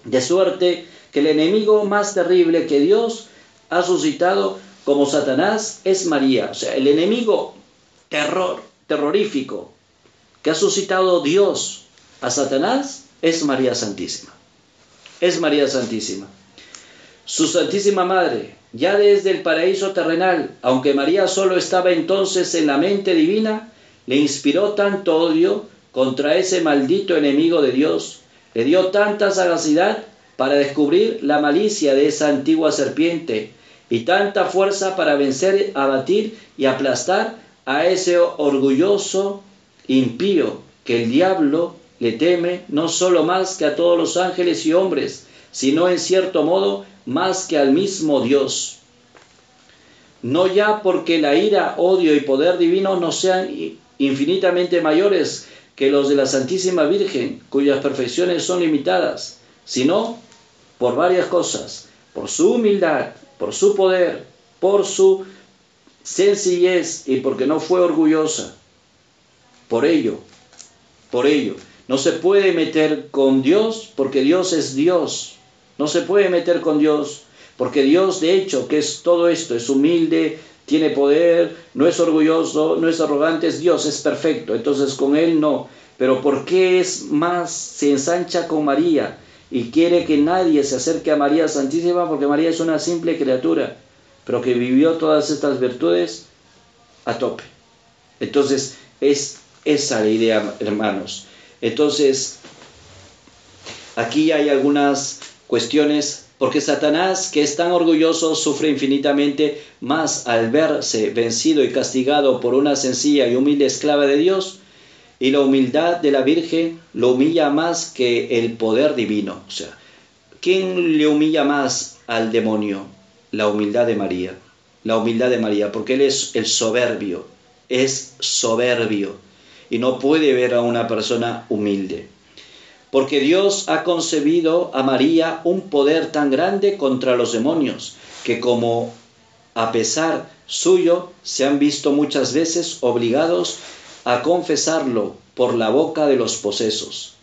de suerte que el enemigo más terrible que Dios ha suscitado como Satanás es María. O sea, el enemigo terror, terrorífico que ha suscitado Dios a Satanás es María Santísima. Es María Santísima. Su Santísima Madre, ya desde el paraíso terrenal, aunque María solo estaba entonces en la mente divina, le inspiró tanto odio contra ese maldito enemigo de Dios, le dio tanta sagacidad para descubrir la malicia de esa antigua serpiente, y tanta fuerza para vencer, abatir y aplastar a ese orgulloso impío que el diablo le teme no solo más que a todos los ángeles y hombres, sino en cierto modo más que al mismo Dios. No ya porque la ira, odio y poder divino no sean infinitamente mayores que los de la Santísima Virgen, cuyas perfecciones son limitadas, sino por varias cosas, por su humildad, por su poder, por su sencillez y porque no fue orgullosa. Por ello, por ello, no se puede meter con Dios porque Dios es Dios. No se puede meter con Dios porque Dios, de hecho, que es todo esto, es humilde, tiene poder, no es orgulloso, no es arrogante, es Dios, es perfecto. Entonces con Él no. Pero ¿por qué es más, se ensancha con María? Y quiere que nadie se acerque a María Santísima porque María es una simple criatura, pero que vivió todas estas virtudes a tope. Entonces, es esa la idea, hermanos. Entonces, aquí hay algunas cuestiones, porque Satanás, que es tan orgulloso, sufre infinitamente más al verse vencido y castigado por una sencilla y humilde esclava de Dios, y la humildad de la Virgen lo humilla más que el poder divino. O sea, ¿quién le humilla más al demonio? La humildad de María. La humildad de María, porque él es el soberbio, es soberbio y no puede ver a una persona humilde. Porque Dios ha concebido a María un poder tan grande contra los demonios, que como a pesar suyo se han visto muchas veces obligados a confesarlo por la boca de los posesos.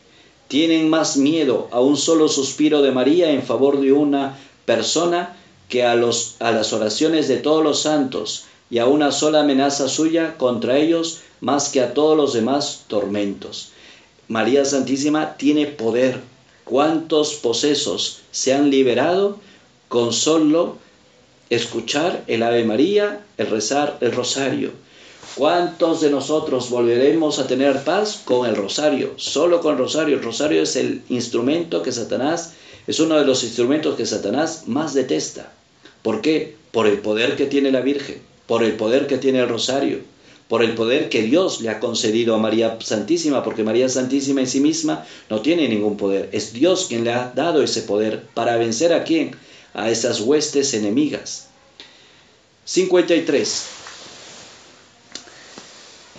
Tienen más miedo a un solo suspiro de María en favor de una persona que a, los, a las oraciones de todos los santos y a una sola amenaza suya contra ellos más que a todos los demás tormentos. María Santísima tiene poder. ¿Cuántos posesos se han liberado con solo escuchar el Ave María, el rezar el rosario? ¿Cuántos de nosotros volveremos a tener paz con el rosario? Solo con el rosario. El rosario es el instrumento que Satanás, es uno de los instrumentos que Satanás más detesta. ¿Por qué? Por el poder que tiene la Virgen, por el poder que tiene el rosario, por el poder que Dios le ha concedido a María Santísima, porque María Santísima en sí misma no tiene ningún poder. Es Dios quien le ha dado ese poder para vencer a quién? A esas huestes enemigas. 53.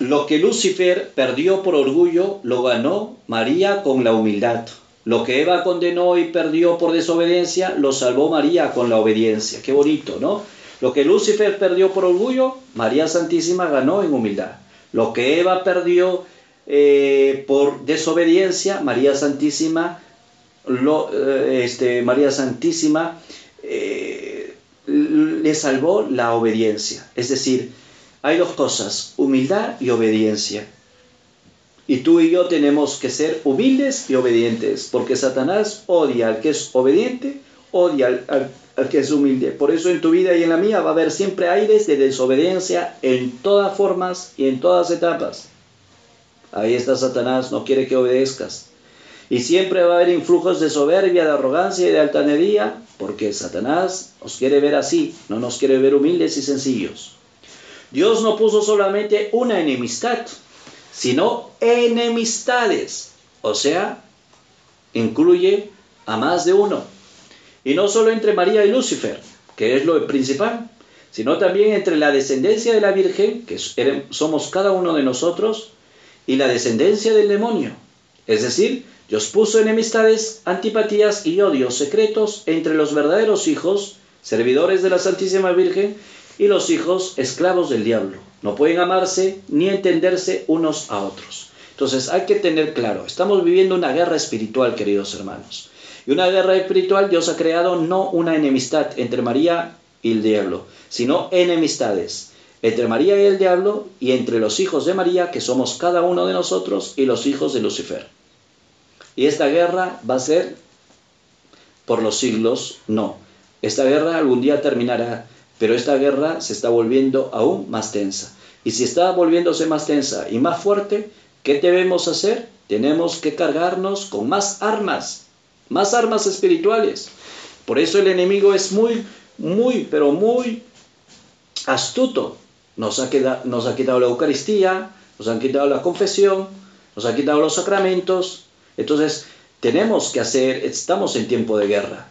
Lo que Lucifer perdió por orgullo, lo ganó María con la humildad. Lo que Eva condenó y perdió por desobediencia, lo salvó María con la obediencia. Qué bonito, ¿no? Lo que Lucifer perdió por orgullo, María Santísima ganó en humildad. Lo que Eva perdió eh, por desobediencia, María Santísima, lo, eh, este, María Santísima eh, le salvó la obediencia. Es decir, hay dos cosas, humildad y obediencia. Y tú y yo tenemos que ser humildes y obedientes, porque Satanás odia al que es obediente, odia al, que es humilde. Por eso en tu vida y en la mía va a haber siempre aires de desobediencia en todas formas y en todas etapas. Ahí está Satanás, no quiere que obedezcas. Y siempre va a haber influjos de soberbia, de arrogancia y de altanería, porque Satanás nos quiere ver así, no nos quiere ver humildes y sencillos. Dios no puso solamente una enemistad, sino enemistades, o sea, incluye a más de uno. Y no solo entre María y Lucifer, que es lo principal, sino también entre la descendencia de la Virgen, que somos cada uno de nosotros, y la descendencia del demonio. Es decir, Dios puso enemistades, antipatías y odios secretos entre los verdaderos hijos, servidores de la Santísima Virgen, y los hijos esclavos del diablo. No pueden amarse ni entenderse unos a otros. Entonces hay que tener claro, estamos viviendo una guerra espiritual, queridos hermanos. Y una guerra espiritual Dios ha creado no una enemistad entre María y el diablo, sino enemistades entre María y el diablo y entre los hijos de María, que somos cada uno de nosotros, y los hijos de Lucifer. Y esta guerra va a ser por los siglos, no. Esta guerra algún día terminará, pero esta guerra se está volviendo aún más tensa. Y si está volviéndose más tensa y más fuerte, ¿qué debemos hacer? Tenemos que cargarnos con más armas, más armas espirituales. Por eso el enemigo es muy, muy, pero muy astuto. Nos ha, quedado, nos ha quitado la Eucaristía, nos han quitado la confesión, nos han quitado los sacramentos. Entonces, tenemos que hacer, estamos en tiempo de guerra.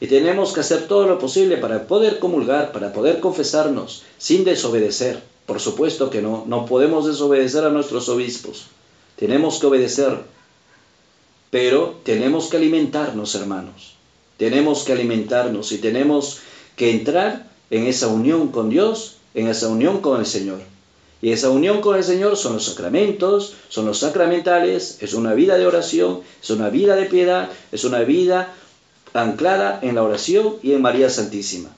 Y tenemos que hacer todo lo posible para poder comulgar, para poder confesarnos, sin desobedecer. Por supuesto que no, no podemos desobedecer a nuestros obispos. Tenemos que obedecer. Pero tenemos que alimentarnos, hermanos. Tenemos que alimentarnos y tenemos que entrar en esa unión con Dios, en esa unión con el Señor. Y esa unión con el Señor son los sacramentos, son los sacramentales, es una vida de oración, es una vida de piedad, es una vida anclada en la oración y en María Santísima.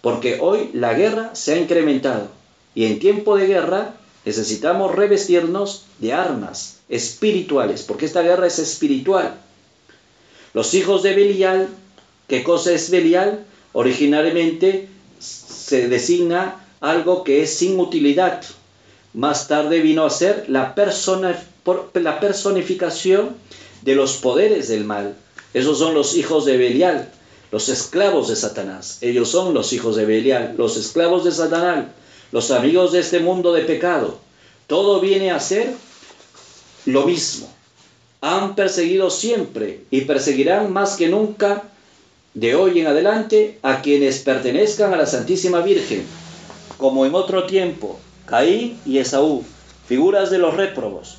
Porque hoy la guerra se ha incrementado y en tiempo de guerra necesitamos revestirnos de armas espirituales, porque esta guerra es espiritual. Los hijos de Belial, ¿qué cosa es Belial? Originalmente se designa algo que es sin utilidad. Más tarde vino a ser la, persona, la personificación de los poderes del mal. Esos son los hijos de Belial, los esclavos de Satanás. Ellos son los hijos de Belial, los esclavos de Satanás, los amigos de este mundo de pecado. Todo viene a ser lo mismo. Han perseguido siempre y perseguirán más que nunca de hoy en adelante a quienes pertenezcan a la Santísima Virgen, como en otro tiempo, Caín y Esaú, figuras de los réprobos,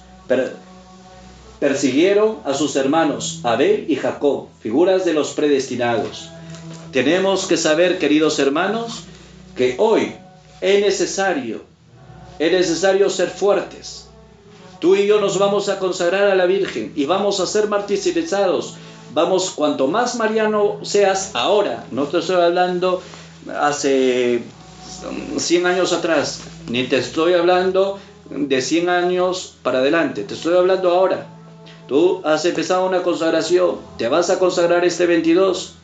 persiguieron a sus hermanos Abel y Jacob, figuras de los predestinados. Tenemos que saber, queridos hermanos, que hoy es necesario, es necesario ser fuertes. Tú y yo nos vamos a consagrar a la Virgen y vamos a ser martirizados vamos, cuanto más mariano seas ahora, no te estoy hablando hace 100 años atrás, ni te estoy hablando de 100 años para adelante, te estoy hablando ahora. Tú has empezado una consagración, te vas a consagrar este 22,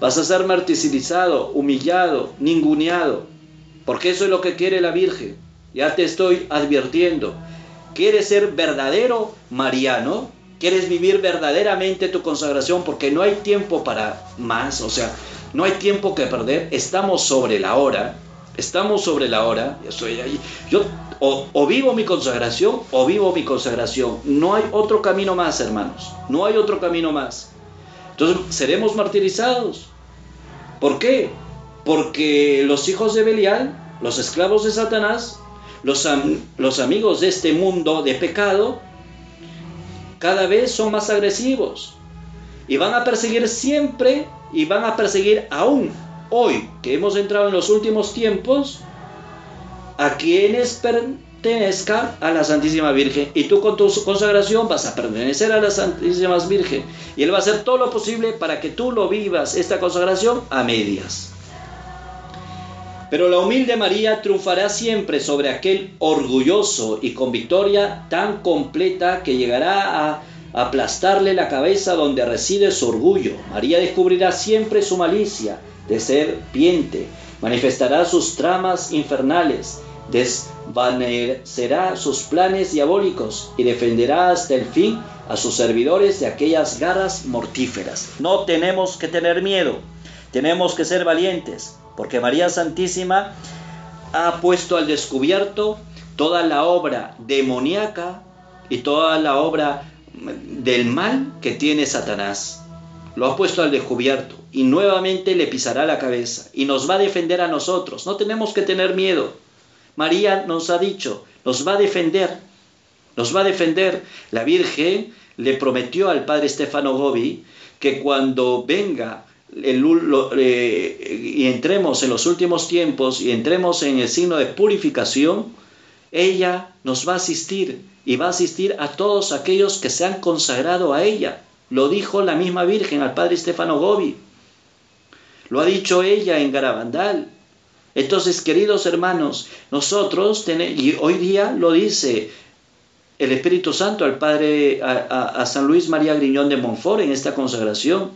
vas a ser martirizado, humillado, ninguneado, porque eso es lo que quiere la Virgen. Ya te estoy advirtiendo. ¿Quieres ser verdadero mariano? quieres vivir verdaderamente tu consagración porque no hay tiempo para más, o sea, no hay tiempo que perder, estamos sobre la hora, estamos sobre la hora, estoy ahí, yo o, vivo mi consagración o vivo mi consagración, no hay otro camino más, hermanos, no hay otro camino más. Entonces seremos martirizados. ¿Por qué? Porque los hijos de Belial, los esclavos de Satanás, los, los amigos de este mundo de pecado, cada vez son más agresivos y van a perseguir siempre y van a perseguir aún hoy que hemos entrado en los últimos tiempos a quienes pertenezcan a la Santísima Virgen y tú con tu consagración vas a pertenecer a la Santísima Virgen y Él va a hacer todo lo posible para que tú lo vivas esta consagración a medias. Pero la humilde María triunfará siempre sobre aquel orgulloso y con victoria tan completa que llegará a aplastarle la cabeza donde reside su orgullo. María descubrirá siempre su malicia de serpiente, manifestará sus tramas infernales, desvanecerá sus planes diabólicos y defenderá hasta el fin a sus servidores de aquellas garras mortíferas. No tenemos que tener miedo, tenemos que ser valientes, porque María Santísima ha puesto al descubierto toda la obra demoníaca y toda la obra del mal que tiene Satanás. Lo ha puesto al descubierto y nuevamente le pisará la cabeza y nos va a defender a nosotros. No tenemos que tener miedo. María nos ha dicho, nos va a defender, nos va a defender. La Virgen le prometió al padre Stefano Gobi que cuando venga el, eh, y entremos en los últimos tiempos y entremos en el signo de purificación, ella nos va a asistir y va a asistir a todos aquellos que se han consagrado a ella. Lo dijo la misma Virgen al padre Stefano Gobi. Lo ha dicho ella en Garabandal. Entonces, queridos hermanos, nosotros, y hoy día lo dice el Espíritu Santo al Padre, a, San Luis María Griñón de Montfort en esta consagración.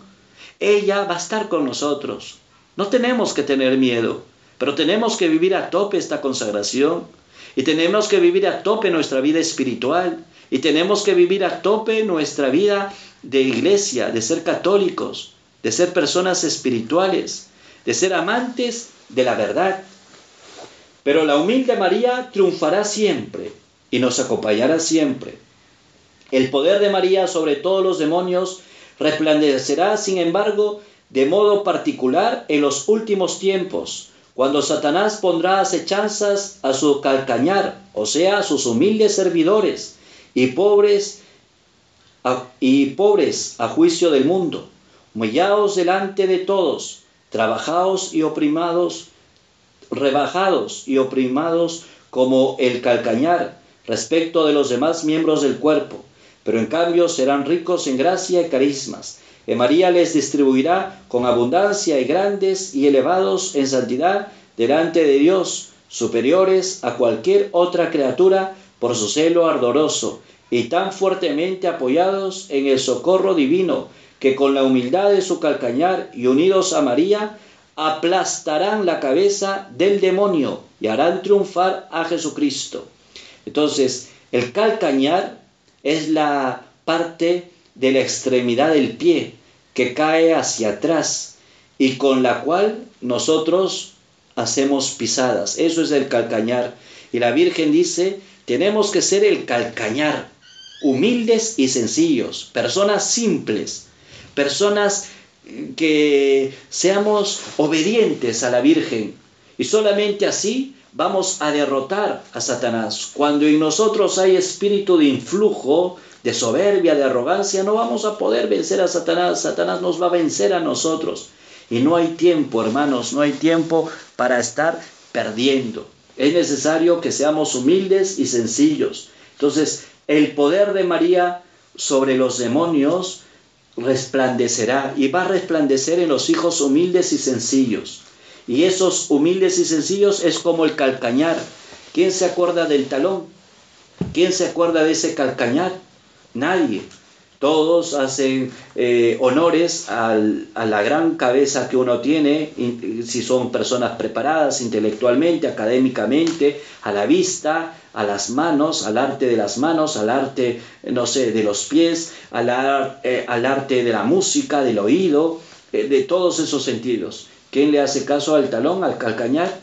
Ella va a estar con nosotros. No tenemos que tener miedo, pero tenemos que vivir a tope esta consagración y tenemos que vivir a tope nuestra vida espiritual y tenemos que vivir a tope nuestra vida de iglesia, de ser católicos, de ser personas espirituales, de ser amantes de la verdad. Pero la humilde María triunfará siempre y nos acompañará siempre. El poder de María sobre todos los demonios resplandecerá, sin embargo, de modo particular en los últimos tiempos, cuando Satanás pondrá acechanzas a su calcañar, o sea, a sus humildes servidores y pobres y pobres a juicio del mundo. Humillaos delante de todos, trabajaos y oprimados, rebajados y oprimados como el calcañar, respecto de los demás miembros del cuerpo, pero en cambio serán ricos en gracia y carismas. Y María les distribuirá con abundancia y grandes y elevados en santidad delante de Dios, superiores a cualquier otra criatura por su celo ardoroso, y tan fuertemente apoyados en el socorro divino, que con la humildad de su calcañar y unidos a María, aplastarán la cabeza del demonio y harán triunfar a Jesucristo. Entonces, el calcañar es la parte de la extremidad del pie que cae hacia atrás y con la cual nosotros hacemos pisadas. Eso es el calcañar. Y la Virgen dice, tenemos que ser el calcañar, humildes y sencillos, personas simples, personas que seamos obedientes a la Virgen. Y solamente así vamos a derrotar a Satanás. Cuando en nosotros hay espíritu de influjo, de soberbia, de arrogancia, no vamos a poder vencer a Satanás. Satanás nos va a vencer a nosotros. Y no hay tiempo, hermanos, no hay tiempo para estar perdiendo. Es necesario que seamos humildes y sencillos. Entonces, el poder de María sobre los demonios resplandecerá y va a resplandecer en los hijos humildes y sencillos. Y esos humildes y sencillos es como el calcañar. ¿Quién se acuerda del talón? ¿Quién se acuerda de ese calcañar? Nadie. Todos hacen eh, honores a la gran cabeza que uno tiene, si son personas preparadas intelectualmente, académicamente, a la vista, a las manos, al arte de las manos, al arte, no sé, de los pies, al, eh, al arte de la música, del oído, eh, de todos esos sentidos. ¿Quién le hace caso al talón, al calcañar,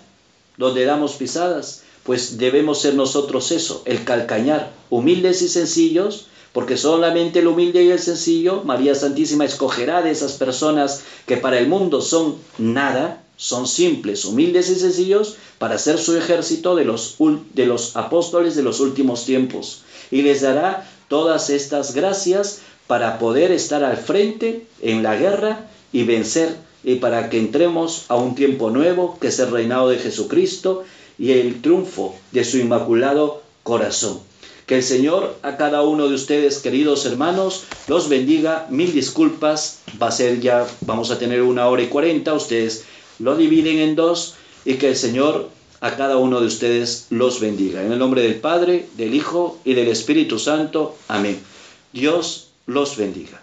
donde damos pisadas? Pues debemos ser nosotros eso, el calcañar, humildes y sencillos, porque solamente el humilde y el sencillo, María Santísima escogerá de esas personas que para el mundo son nada, son simples, humildes y sencillos, para ser su ejército de los, de los apóstoles de los últimos tiempos. Y les dará todas estas gracias para poder estar al frente en la guerra y vencer y para que entremos a un tiempo nuevo, que es el reinado de Jesucristo y el triunfo de su inmaculado corazón. Que el Señor a cada uno de ustedes, queridos hermanos, los bendiga. Mil disculpas, va a ser ya, vamos a tener una hora y cuarenta, ustedes lo dividen en dos y que el Señor a cada uno de ustedes los bendiga. En el nombre del Padre, del Hijo y del Espíritu Santo. Amén. Dios los bendiga.